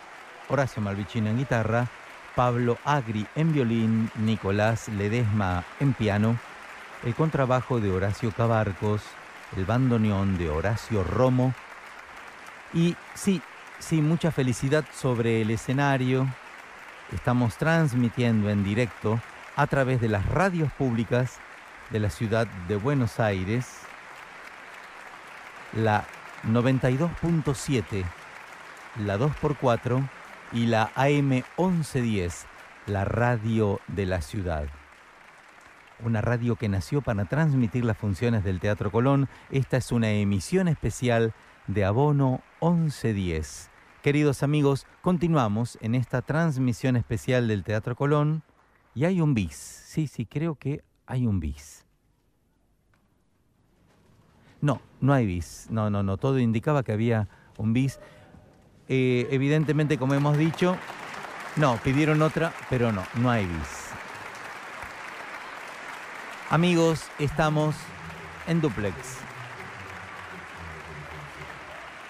Horacio Malvicino en guitarra, Pablo Agri en violín, Nicolás Ledesma en piano, el contrabajo de Horacio Cabarcos, el bandoneón de Horacio Romo. Y sí, sí, mucha felicidad sobre el escenario. Estamos transmitiendo en directo a través de las radios públicas de la ciudad de Buenos Aires, la 92.7, la 2x4 y la AM 1110, la radio de la ciudad una radio que nació para transmitir las funciones del Teatro Colón. Esta es una emisión especial de Abono 1110. Queridos amigos, continuamos en esta transmisión especial del Teatro Colón y hay un bis. Sí, sí, creo que hay un bis. No, no hay bis. No, no, no. Todo indicaba que había un bis. Eh, evidentemente, como hemos dicho, no, pidieron otra, pero no, no hay bis. Amigos, estamos en Duplex.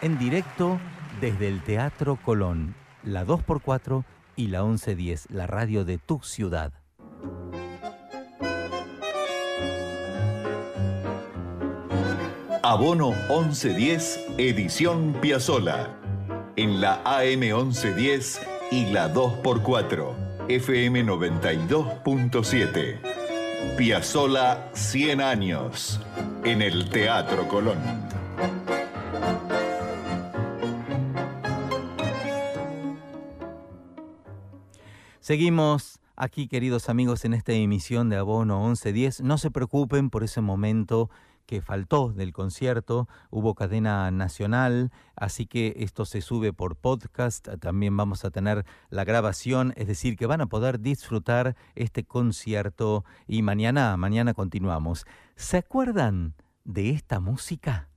En directo desde el Teatro Colón, la 2x4 y la 1110, la radio de tu ciudad. Abono 1110, edición Piazzola. En la AM 1110 y la 2x4, FM 92.7. Piazzola 100 años en el Teatro Colón. Seguimos aquí, queridos amigos, en esta emisión de Abono 1110. No se preocupen por ese momento que faltó del concierto, hubo cadena nacional, así que esto se sube por podcast, también vamos a tener la grabación, es decir, que van a poder disfrutar este concierto y mañana, mañana continuamos. ¿Se acuerdan de esta música?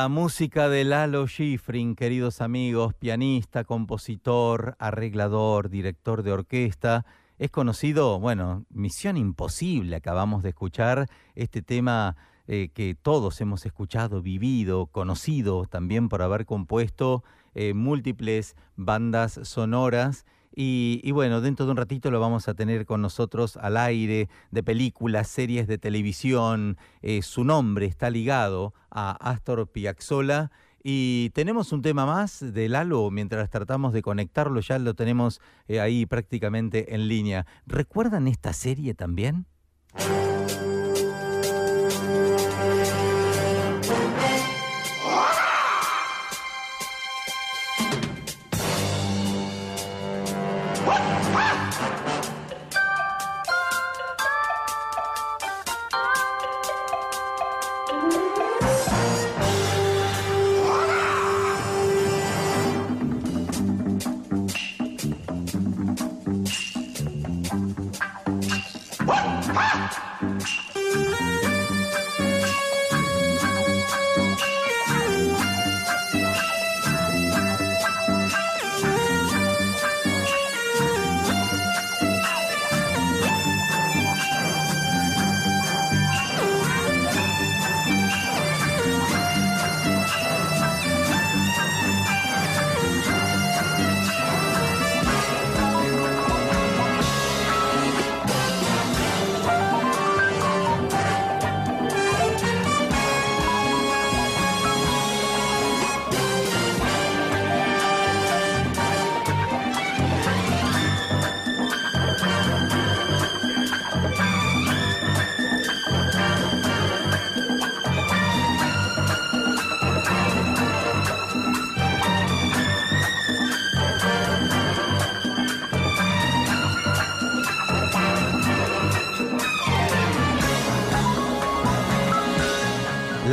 La música de Lalo Schifrin, queridos amigos, pianista, compositor, arreglador, director de orquesta, es conocido, bueno, Misión Imposible, acabamos de escuchar este tema eh, que todos hemos escuchado, vivido, conocido también por haber compuesto eh, múltiples bandas sonoras y, bueno, dentro de un ratito lo vamos a tener con nosotros al aire de películas, series de televisión. Eh, su nombre está ligado a Astor Piazzolla. Y tenemos un tema más de Lalo, mientras tratamos de conectarlo, ya lo tenemos eh, ahí prácticamente en línea. ¿Recuerdan esta serie también? Ah!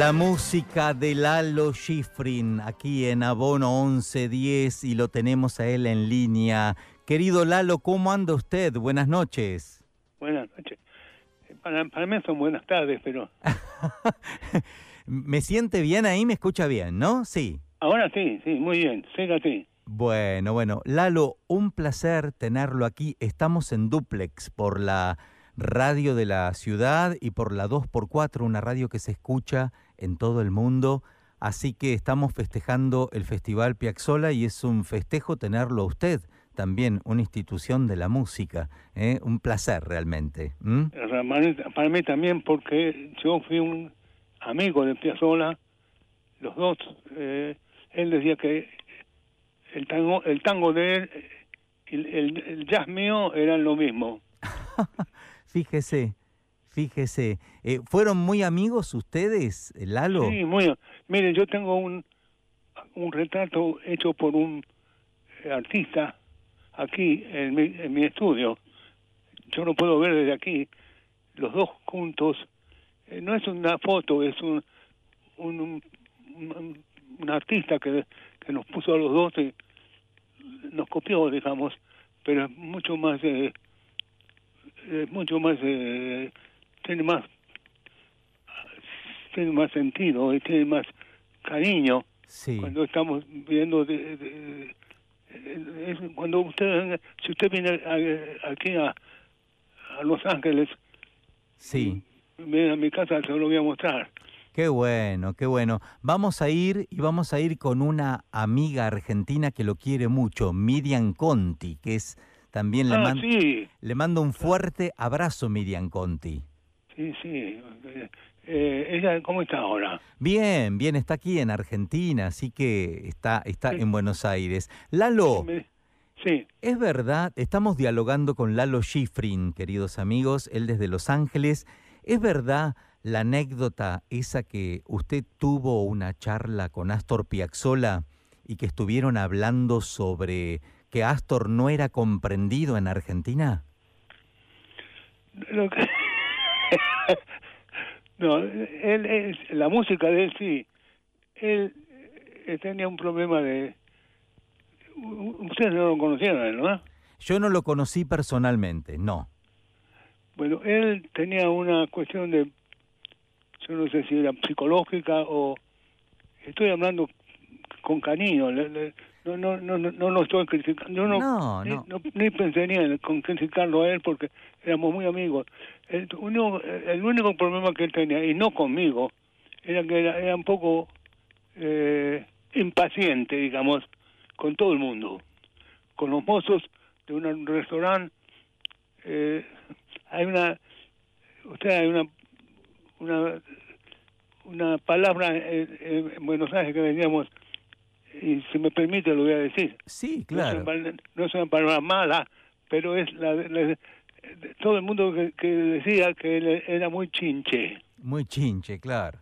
La música de Lalo Schifrin aquí en Abono 1110 y lo tenemos a él en línea. Querido Lalo, ¿cómo anda usted? Buenas noches. Buenas noches. Para, mí son buenas tardes, pero... ¿Me siente bien ahí? ¿Me escucha bien, no? Sí. Ahora sí, sí, muy bien. Ségate. Bueno, bueno. Lalo, un placer tenerlo aquí. Estamos en duplex por la radio de la ciudad y por la 2x4, una radio que se escucha en todo el mundo. Así que estamos festejando el Festival Piazzola y es un festejo tenerlo a usted también, una institución de la música. ¿eh? Un placer realmente. Para mí también porque yo fui un amigo de Piazzola, los dos. Eh, él decía que el tango, el tango de él y el, el jazz mío eran lo mismo. Fíjese. Fíjese, eh, ¿fueron muy amigos ustedes, Lalo? Sí, muy. Mire, yo tengo un, un retrato hecho por un eh, artista aquí en mi, en mi estudio. Yo lo puedo ver desde aquí, los dos juntos. Eh, no es una foto, es un, un, un, artista que, que nos puso a los dos y nos copió, digamos, pero es mucho más, eh, es mucho más eh, tiene más tiene más sentido y tiene más cariño cuando estamos viendo de, cuando usted si usted viene aquí a, a Los Ángeles sí viene a mi casa se lo voy a mostrar Qué bueno, qué bueno. Vamos a ir y vamos a ir con una amiga argentina que lo quiere mucho, Miriam Conti, que es también le, ah, le mando un fuerte abrazo, Miriam Conti. Sí, sí. Eh, ¿Ella cómo está ahora? Bien, bien, está aquí en Argentina, así que está, está en Buenos Aires. Lalo. Sí. Es verdad, estamos dialogando con Lalo Schifrin, queridos amigos, él desde Los Ángeles. ¿Es verdad la anécdota esa que usted tuvo una charla con Astor Piazzolla y que estuvieron hablando sobre que Astor no era comprendido en Argentina? Lo que... no, él, la música de él sí. Él, eh, tenía un problema de... Ustedes no lo conocieron, ¿no? Yo no lo conocí personalmente, no. Bueno, él tenía una cuestión de, yo no sé si era psicológica o estoy hablando con cariño, le- le- no, no, no, no, no lo estoy criticando, yo no, No, ni, pensaría en criticarlo a él porque éramos muy amigos. El único, el único problema que él tenía, y no conmigo, era que era, era un poco eh, impaciente, digamos, con todo el mundo, con los mozos de un restaurante. Eh, hay una, usted hay una, una, una palabra en, en Buenos Aires que decíamos, y si me permite lo voy a decir. Sí, No es, claro. una, no es una palabra mala, pero es la, la- todo el mundo que, que decía que él era muy chinche. Muy chinche, claro.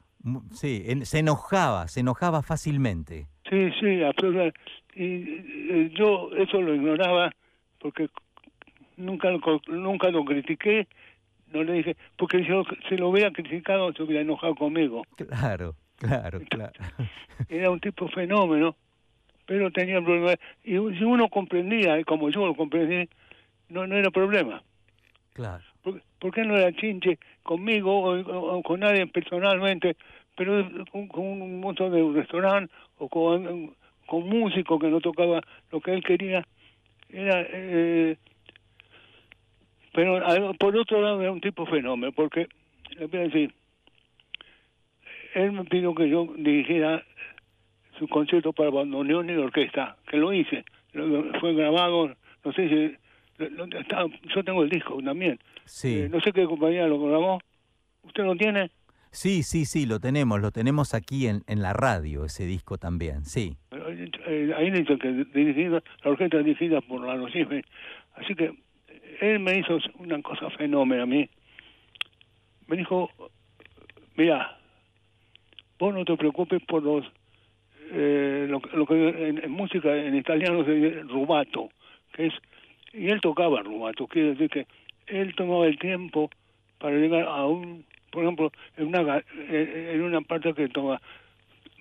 Sí, en- se enojaba, se enojaba fácilmente. Sí, sí, absolutamente. Y eh, yo eso lo ignoraba porque nunca lo, nunca lo critiqué, no le dije, porque si lo, si lo hubiera criticado se hubiera enojado conmigo. Claro, claro, claro. Era un tipo fenómeno, pero tenía problemas. Y si uno comprendía, como yo lo comprendí, no, no era problema. Claro. ¿Por, por qué no era chinche conmigo o, o- o con nadie personalmente, pero con, con un mozo de un restaurante o con, con músico que no tocaba lo que él quería? Era, eh, pero ah, por otro lado era un tipo fenómeno, porque le voy a decir, él me pidió que yo dirigiera su concierto para bandoneón y orquesta, que lo hice, Lo- fue grabado, no sé si, lo- lo- está- yo tengo el disco también, Sí. Eh, no sé qué compañía lo grabó, ¿usted lo tiene? Sí, sí, sí, lo tenemos, lo tenemos aquí en, en la radio, ese disco también, sí. Pero, eh, ahí dice que dirigida, la orquesta es dirigida por Lalo Schifrin. Así que eh, él me hizo una cosa fenómena a mí. Me dijo, mira, vos no te preocupes por los, eh, lo, lo que en, en música en italiano se dice rubato, que es, y él tocaba rubato, quiere decir que él tomaba el tiempo para llegar a un, por ejemplo, en una, en una parte que toma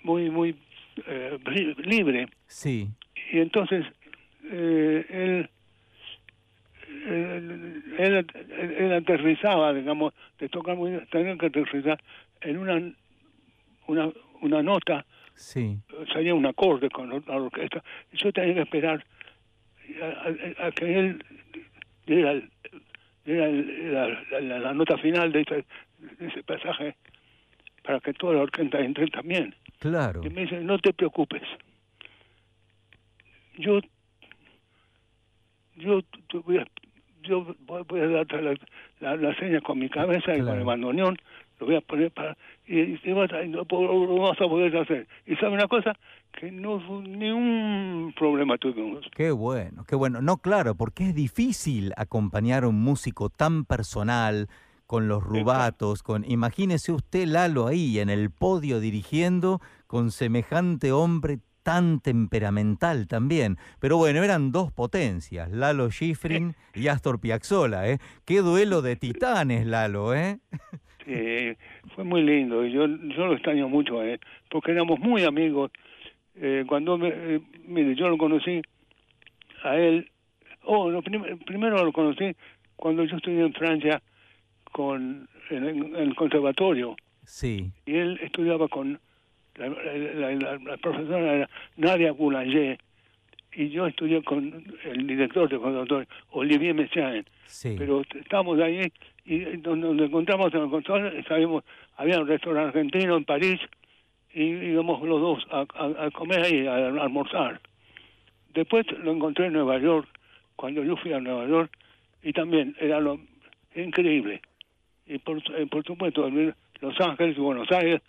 muy, muy eh, li- libre. Sí, Y entonces eh, él, él, él, él aterrizaba, digamos, de tocar muy tenía que aterrizar en una, una, una nota, sí. salía un acorde con la orquesta, yo tenía que esperar a, a- a que él diera, la, la- la- la nota final de ese, de ese pasaje para que toda la orquesta entre también. Claro. Y me dice, no te preocupes. Yo, yo, te voy a, yo voy a darte la, la, la seña con mi cabeza y con el bandoneón, lo voy a poner para... Y, y vas a, y no, lo vas a poder hacer. Y sabe una cosa, que no fue ningún problema tuvimos. Qué bueno, qué bueno. No, claro, porque es difícil acompañar a un músico tan personal, con los rubatos, con... Imagínese usted Lalo ahí en el podio dirigiendo con semejante hombre tan temperamental también. Pero bueno, eran dos potencias, Lalo Schifrin y Astor Piazzolla, ¿eh? Qué duelo de titanes, Lalo, ¿eh? Eh, fue muy lindo y yo, yo lo extraño mucho a él, porque éramos muy amigos. Eh, cuando, me, eh, mire, yo lo conocí a él, oh, prim- primero lo conocí cuando yo estudié en Francia con en, en el conservatorio Sí, y él estudiaba con la, la- la- la profesora era Nadia Boulanger y yo estudié con el director del conservatorio, Olivier Messiaen sí. pero estábamos ahí y donde nos encontramos en el control, sabíamos, había un restaurante argentino en París y íbamos los dos a, a- a comer ahí, a, a almorzar. Después lo encontré en Nueva York, cuando yo fui a Nueva York, y también era lo increíble. Y por, eh, por supuesto, Los Ángeles y Buenos Aires,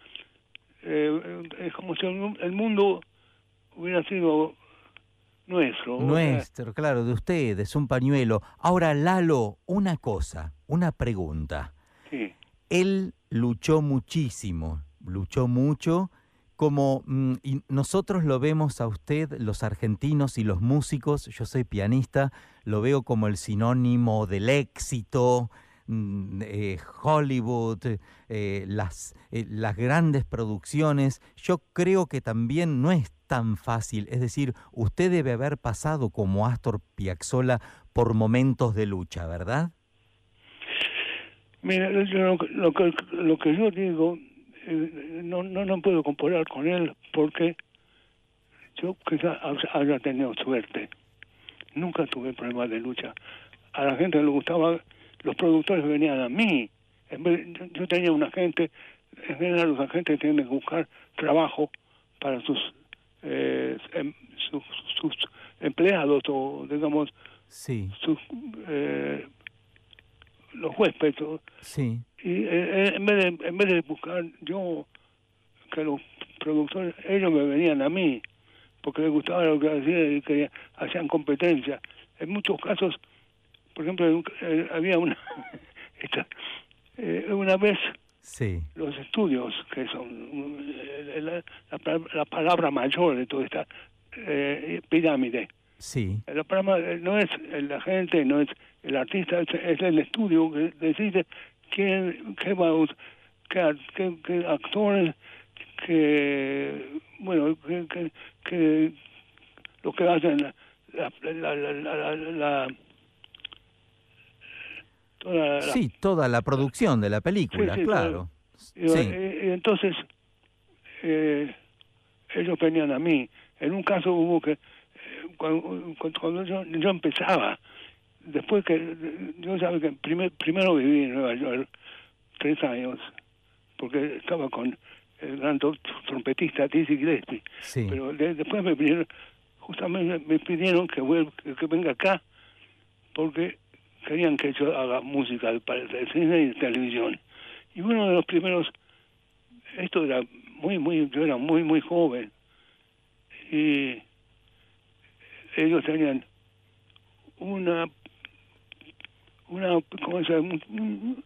eh, es como si el mundo hubiera sido nuestro. Nuestro, claro, de ustedes, un pañuelo. Ahora, Lalo, una cosa, una pregunta. sí. Él luchó muchísimo, luchó mucho, como mm, y nosotros lo vemos a usted, los argentinos y los músicos, yo soy pianista, lo veo como el sinónimo del éxito, eh, Hollywood, eh, las, eh, las grandes producciones. Yo creo que también no es tan fácil, es decir, usted debe haber pasado como Astor Piazzolla por momentos de lucha, ¿verdad? Mira, lo, que- lo que, yo digo no, no, no puedo comparar con él porque yo quizás haya tenido suerte. Nunca tuve problemas de lucha. A la gente le gustaba, los productores venían a mí. En vez, yo, tenía un agente, en general los agentes tienen que buscar trabajo para sus, eh, em- sus, sus empleados o digamos Sí, sus eh, los huéspedes sí. y eh, en vez de en vez de buscar yo que los productores ellos me venían a mí porque les gustaba lo que hacía y que hacían competencia en muchos casos por ejemplo eh, había una esta, eh, una vez Sí, los estudios que son eh, la, la pa- la palabra mayor de toda esta eh, pirámide. Sí, la palabra eh, no es el agente, no es el artista, es, es el estudio que decide quién, qué, va qué, qué- qué actores, que, bueno, que, que, que lo que hacen la, la, la, la, la- la- la- toda la- sí, toda la producción de la película, Sí, sí, claro. y, Sí, eh, y entonces eh, ellos venían a mí. En un caso hubo que, eh, cuando, cuando- yo, yo empezaba, después que, yo sabía que primer- primero viví en Nueva York tres años, porque estaba con el gran tro- trompetista Dizzy Gillespie, sí, pero de- después me pidieron, justamente me pidieron que, vuel- que, que venga acá, porque querían que yo haga música para el cine y televisión. Y uno de los primeros, esto era muy, muy, yo era muy, muy joven, y ellos tenían una, una, ¿cómo se llama? Un,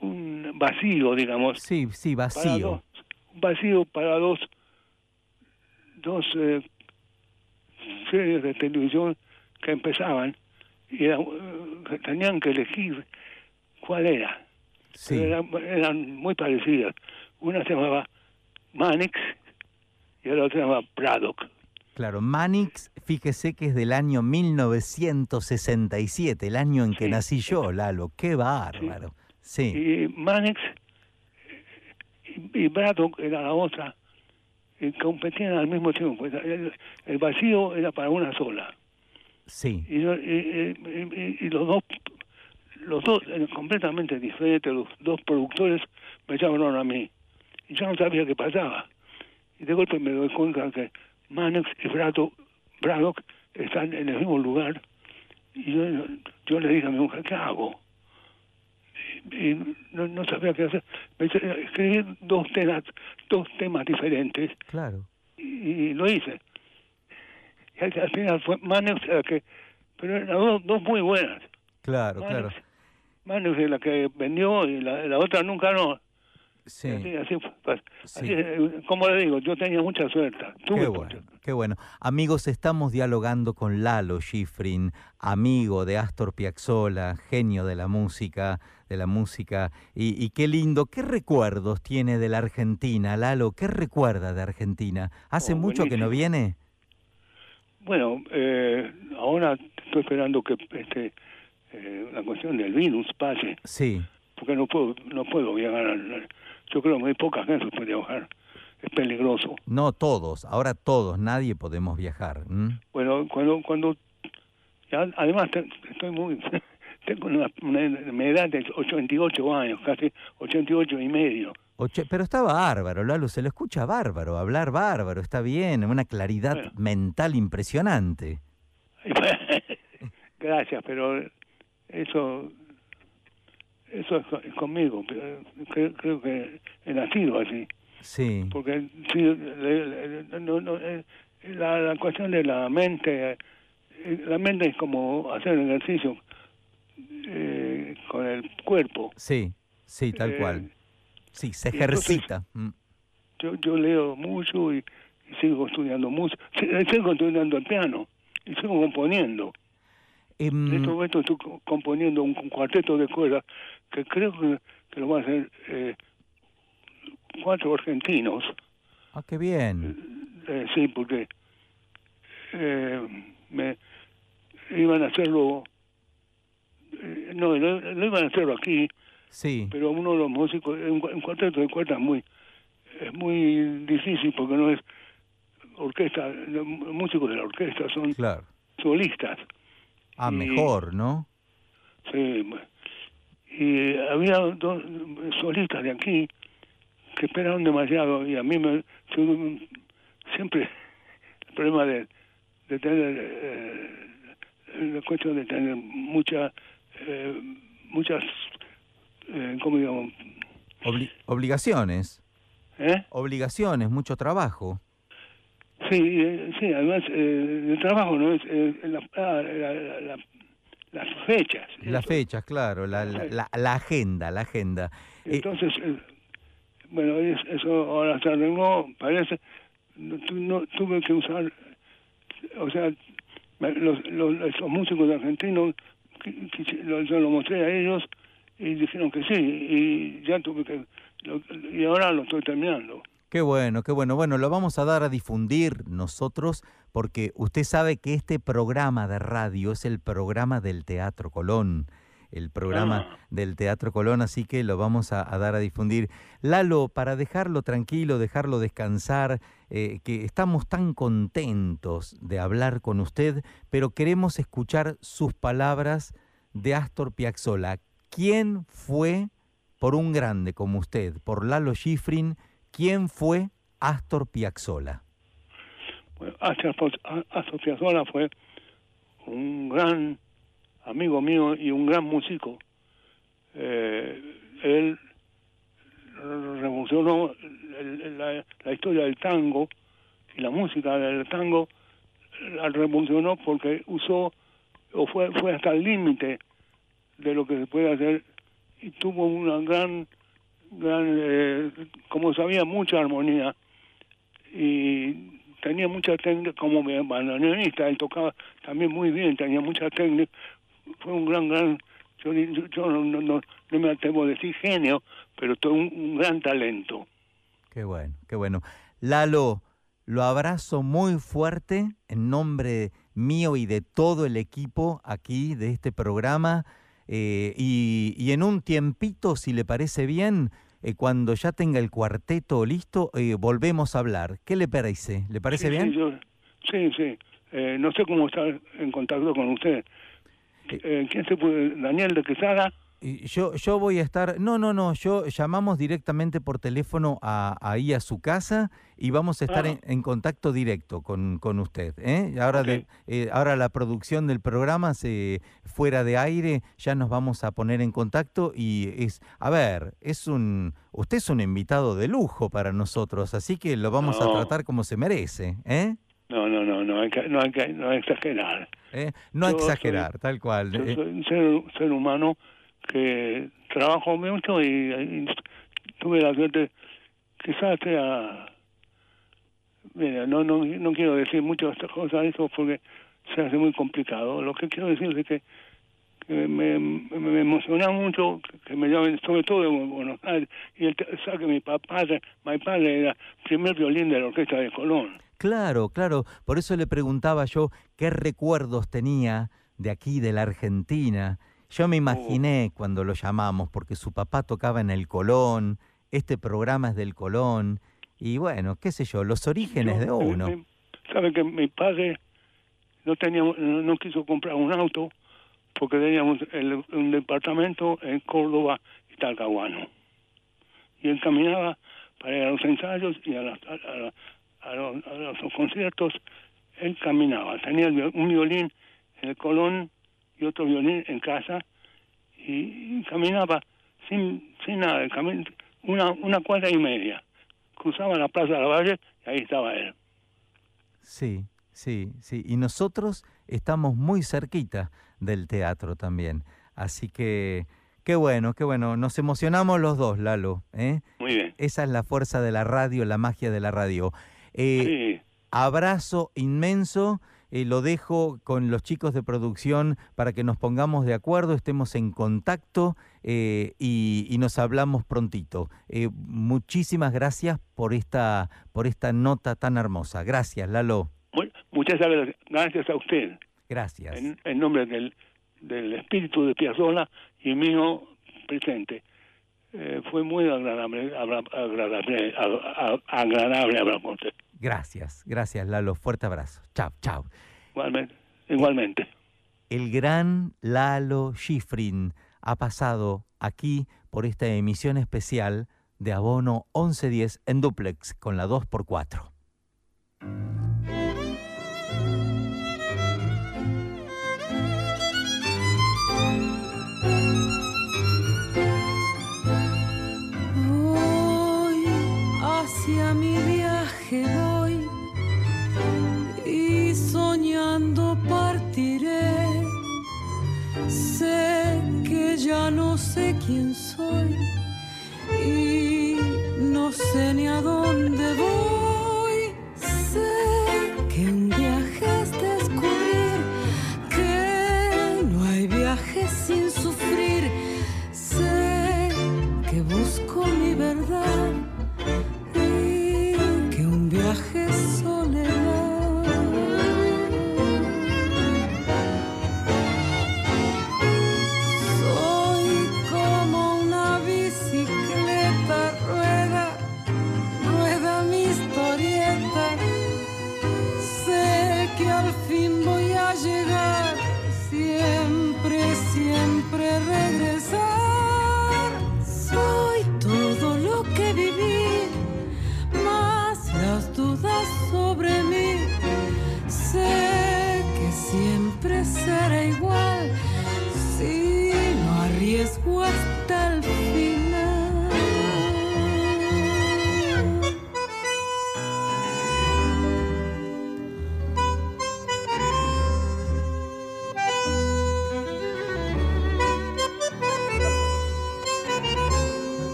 un vacío, digamos, sí, sí, vacío. dos, un vacío para dos, dos eh, series de televisión que empezaban y era, eh, tenían que elegir cuál era. Sí, eran, eran muy parecidas. Una se llamaba Manix y la otra se llamaba Braddock. claro. Manix, fíjese que es del año 1967, el año en que Sí. nací yo, Lalo. Qué bárbaro. Sí, Y Manix y, y Braddock era la otra. Y competían al mismo tiempo. El, el vacío era para una sola. Sí, y, y- y- los dos los dos completamente diferentes los dos productores me llamaron a mí y yo no sabía qué pasaba y de golpe me doy cuenta que Mannix y Braddock, Braddock están en el mismo lugar y yo, yo le dije a mi mujer ¿qué hago? y, no, no sabía qué hacer me escribí dos temas dos temas diferentes claro. y, y lo hice. Y al, al final fue Mannix la que, pero eran dos, dos muy buenas. Claro, claro. Mannix, es la que vendió y la, la otra nunca no. Sí. Así, así. Sí. Así, eh, como le digo, yo tenía mucha suerte. Tuve Qué bueno, suerte. qué bueno. Amigos, estamos dialogando con Lalo Schifrin, amigo de Astor Piazzolla, genio de la música, de la música. Y, y qué lindo, ¿qué recuerdos tiene de la Argentina, Lalo? ¿Qué recuerda de Argentina? ¿Hace Oh, mucho que no viene? Bueno, eh, ahora estoy esperando que este eh, la cuestión del virus pase, Sí, porque no puedo no puedo viajar. Yo creo que muy poca gente puede viajar. Es peligroso. no todos, ahora todos, nadie podemos viajar. Bueno, cuando, cuando, ya, además te- estoy muy, tengo una, una, una edad de 88 años, casi 88 y medio. Pero está bárbaro, Lalo, se lo escucha bárbaro, hablar bárbaro, está bien, una claridad Bueno. mental impresionante. Gracias, pero eso, eso es, co- es conmigo. Creo, creo que he nacido así, Sí, porque sí, no, no, eh, la, la cuestión de la mente, eh, la mente es como hacer ejercicio eh, con el cuerpo. sí, sí, tal Eh, cual. Sí, se entonces- ejercita. mm. yo, yo leo mucho y, y sigo estudiando mucho, sigo estudiando el piano y sigo componiendo. Em, En este momento estoy co- componiendo un, un cuarteto de cuerdas que creo que, que lo van a hacer eh, cuatro argentinos. ah, qué bien. Eh, sí, porque eh, me iban a hacerlo, eh, no, lo, lo iban a hacerlo aquí, Sí, pero uno de los músicos, un, cu- un cuarteto de cuerdas muy es muy difícil porque no es orquesta, los músicos de la orquesta son Claro. solistas. Ah, Y- mejor, ¿no? Sí, y había dos solistas de aquí que esperaron demasiado y a mí me siempre el problema de, de tener eh, la cuestión de tener mucha eh, muchas eh, ¿cómo digamos? Obli- obligaciones. ¿Eh? Obligaciones, mucho trabajo. Sí, eh, sí, además eh, el trabajo no es la, ah, la- la- la- las fechas. Las fechas, claro, la, la, la- la agenda, la agenda. Eh, Entonces, eh, bueno, es- eso ahora se arregló, parece, no, tu- no- tuve que usar, o sea, los, los, esos músicos argentinos, yo lo mostré a ellos y dijeron que sí, y ya tuve que, lo- y ahora lo estoy terminando. Qué bueno, qué bueno. Bueno, lo vamos a dar a difundir nosotros porque usted sabe que este programa de radio es el programa del Teatro Colón, el programa Ah. del Teatro Colón, así que lo vamos a, a dar a difundir. Lalo, para dejarlo tranquilo, dejarlo descansar, eh, que estamos tan contentos de hablar con usted, pero queremos escuchar sus palabras de Astor Piazzolla. ¿Quién fue, por un grande como usted, por Lalo Schifrin, quién fue Astor Piazzolla? Bueno, Astor Astor Piazzolla fue un gran amigo mío y un gran músico. Eh, él revolucionó la, la historia del tango y la música del tango la revolucionó porque usó o fue fue hasta el límite de lo que se puede hacer y tuvo una gran gran eh, como sabía mucha armonía y tenía mucha técnica como bandoneonista, él tocaba también muy bien, tenía mucha técnica, fue un gran, gran, yo, yo- yo no, no, no, me atrevo a decir genio, pero todo un, un gran talento. Qué bueno, qué bueno. Lalo, lo abrazo muy fuerte en nombre mío y de todo el equipo aquí de este programa. Eh, y, y en un tiempito, si le parece bien, eh, cuando ya tenga el cuarteto listo, eh, volvemos a hablar. ¿Qué le parece? ¿Le parece Sí, bien? Sí, yo- sí, sí. Eh, no sé cómo estar en contacto con usted. Eh, ¿Quién se puede? Daniel de Quesada. Yo, yo voy a estar, no, no, no, yo llamamos directamente por teléfono a, ahí a su casa y vamos a estar Ah. en, en contacto directo con, con usted. ¿eh? Ahora, de, eh, ahora la producción del programa, se, fuera de aire, ya nos vamos a poner en contacto y es, a ver, es un, usted es un invitado de lujo para nosotros, así que lo vamos a tratar como se merece. ¿eh? No, no, no, no hay que, no no exagerar. ¿Eh? No soy- exagerar, tal cual. Yo eh. soy un ser, ser humano que trabajo mucho y, tuve la suerte, quizás sea, mira, no, no, no quiero decir muchas de cosas, eso porque se hace muy complicado. Lo que quiero decir es que, que me, me, me emociona mucho que me llamen, sobre todo de Buenos Aires, y el, sabe que mi papá, mi padre era primer violín de la orquesta de Colón. Claro, claro. Por eso le preguntaba yo qué recuerdos tenía de aquí, de la Argentina. Yo me imaginé cuando lo llamamos, porque su papá tocaba en el Colón, este programa es del Colón, y bueno, qué sé yo, los orígenes de uno. eh, Sabe que mi padre no tenía, no, no quiso comprar un auto porque teníamos el- un departamento en Córdoba y Talcahuano. Y él caminaba para ir a los ensayos y a, las- a, a- a los, a los conciertos. Él caminaba. Tenía un violín en el Colón y otro violín en casa y, y caminaba sin, sin nada, camin- una, una cuadra y media. Cruzaba la Plaza de la Valle y ahí estaba él. Sí, sí, sí. Y nosotros estamos muy cerquita del teatro también. Así que, qué bueno, qué bueno. Nos emocionamos los dos, Lalo. ¿eh? Muy bien. Esa es la fuerza de la radio, la magia de la radio. Eh, Abrazo inmenso eh, lo dejo con los chicos de producción para que nos pongamos de acuerdo, estemos en contacto eh, y, y, nos hablamos prontito. Eh, muchísimas gracias por esta, por esta nota tan hermosa. Gracias, Lalo. Muchas gracias gracias a usted. Gracias. En, en nombre del, del, espíritu de Piazzolla y mío presente. Eh, fue muy agradable, agradable, agradable, agradable hablar con usted. Gracias, gracias Lalo, fuerte abrazo. Chao, chao. Igualmente, igualmente. El gran Lalo Schifrin ha pasado aquí por esta emisión especial de Abono 1110 en Duplex con la 2x4. ya no sé quién soy y no sé ni a dónde voy.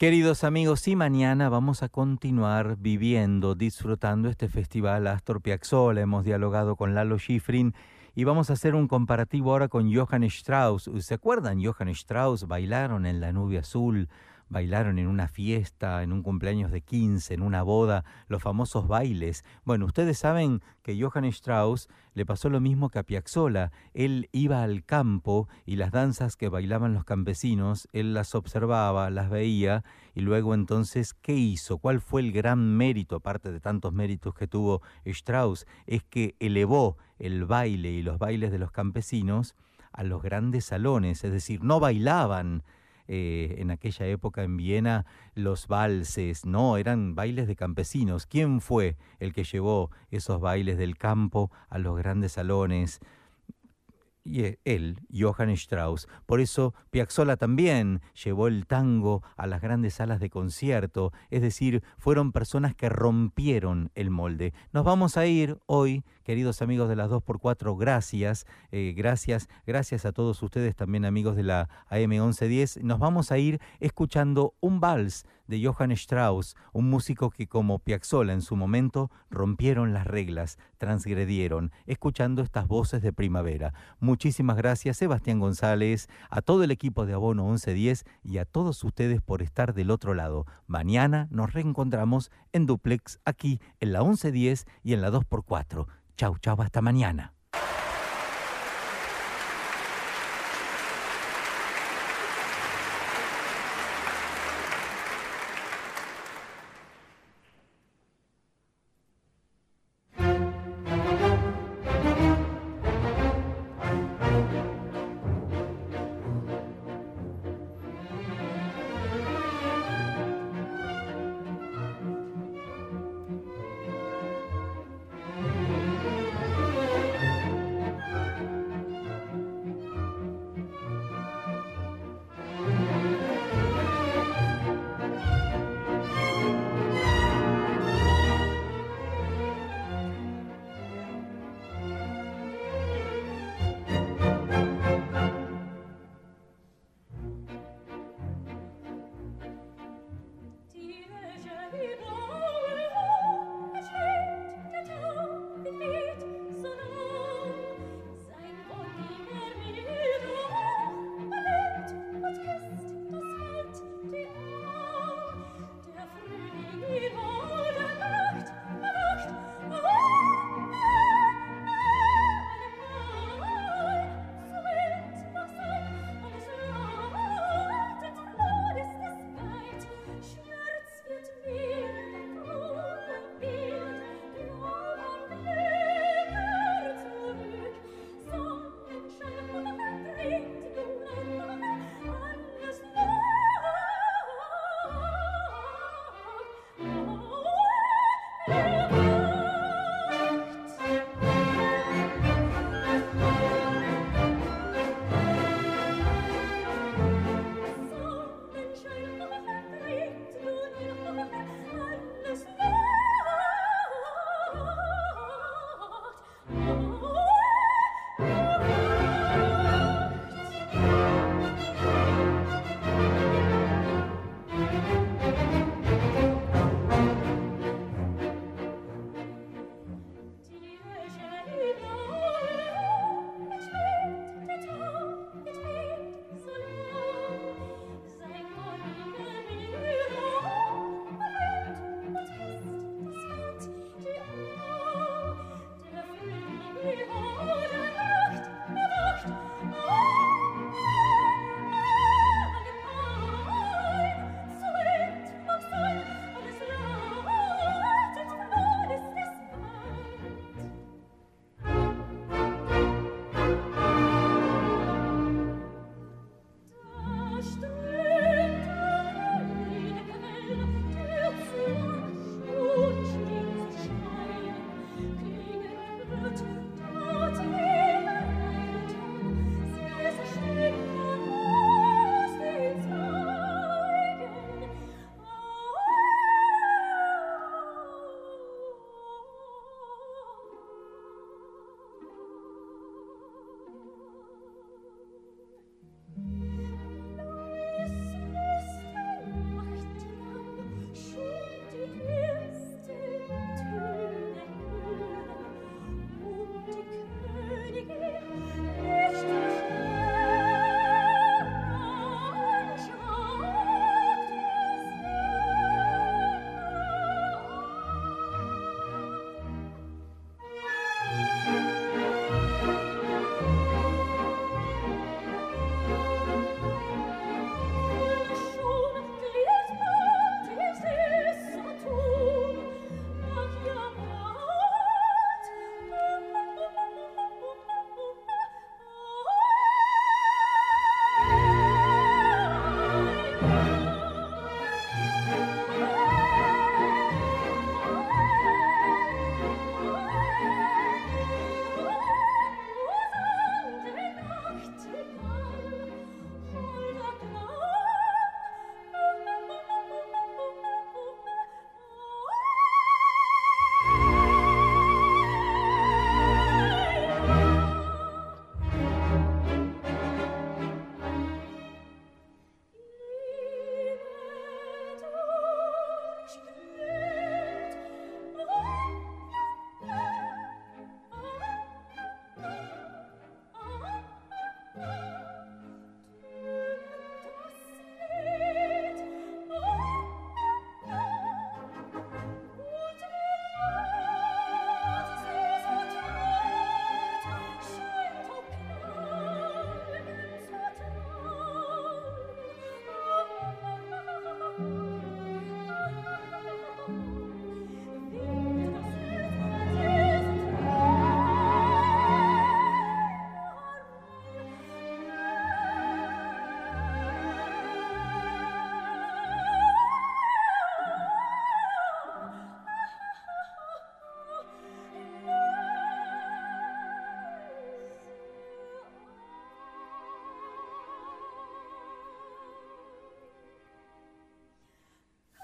Queridos amigos, y mañana vamos a continuar viviendo, disfrutando este festival Astor Piazzolla. Hemos dialogado con Lalo Schifrin y vamos a hacer un comparativo ahora con Johann Strauss. ¿Se acuerdan? Johann Strauss bailaron en La Nube Azul, bailaron en una fiesta, en un cumpleaños de 15, en una boda, los famosos bailes. Bueno, ustedes saben que Johann Strauss le pasó lo mismo que a Piazzolla. Él iba al campo y las danzas que bailaban los campesinos, él las observaba, las veía y luego entonces, ¿qué hizo? ¿Cuál fue el gran mérito, aparte de tantos méritos que tuvo Strauss? Es que elevó el baile y los bailes de los campesinos a los grandes salones, es decir, no bailaban eh, en aquella época en Viena los valses, no, eran bailes de campesinos. ¿Quién fue el que llevó esos bailes del campo a los grandes salones? Y e, él, Johann Strauss. Por eso Piazzolla también llevó el tango a las grandes salas de concierto, es decir, fueron personas que rompieron el molde. Nos vamos a ir hoy, queridos amigos de las 2x4, gracias, eh, gracias, gracias a todos ustedes también amigos de la AM 1110. Nos vamos a ir escuchando un vals de Johann Strauss, un músico que como Piazzolla en su momento rompieron las reglas, transgredieron, escuchando estas voces de primavera. Muchísimas gracias Sebastián González, a todo el equipo de Abono 1110 y a todos ustedes por estar del otro lado. Mañana nos reencontramos en Duplex aquí en la 1110 y en la 2x4. Chau, chau, hasta mañana.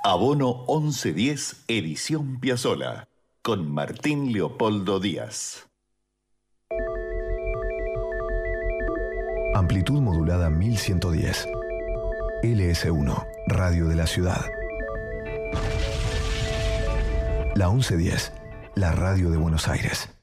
Abono 1110, edición Piazzola, con Martín Leopoldo Díaz. Amplitud modulada 1110. LS1, Radio de la Ciudad. La 1110, la radio de Buenos Aires.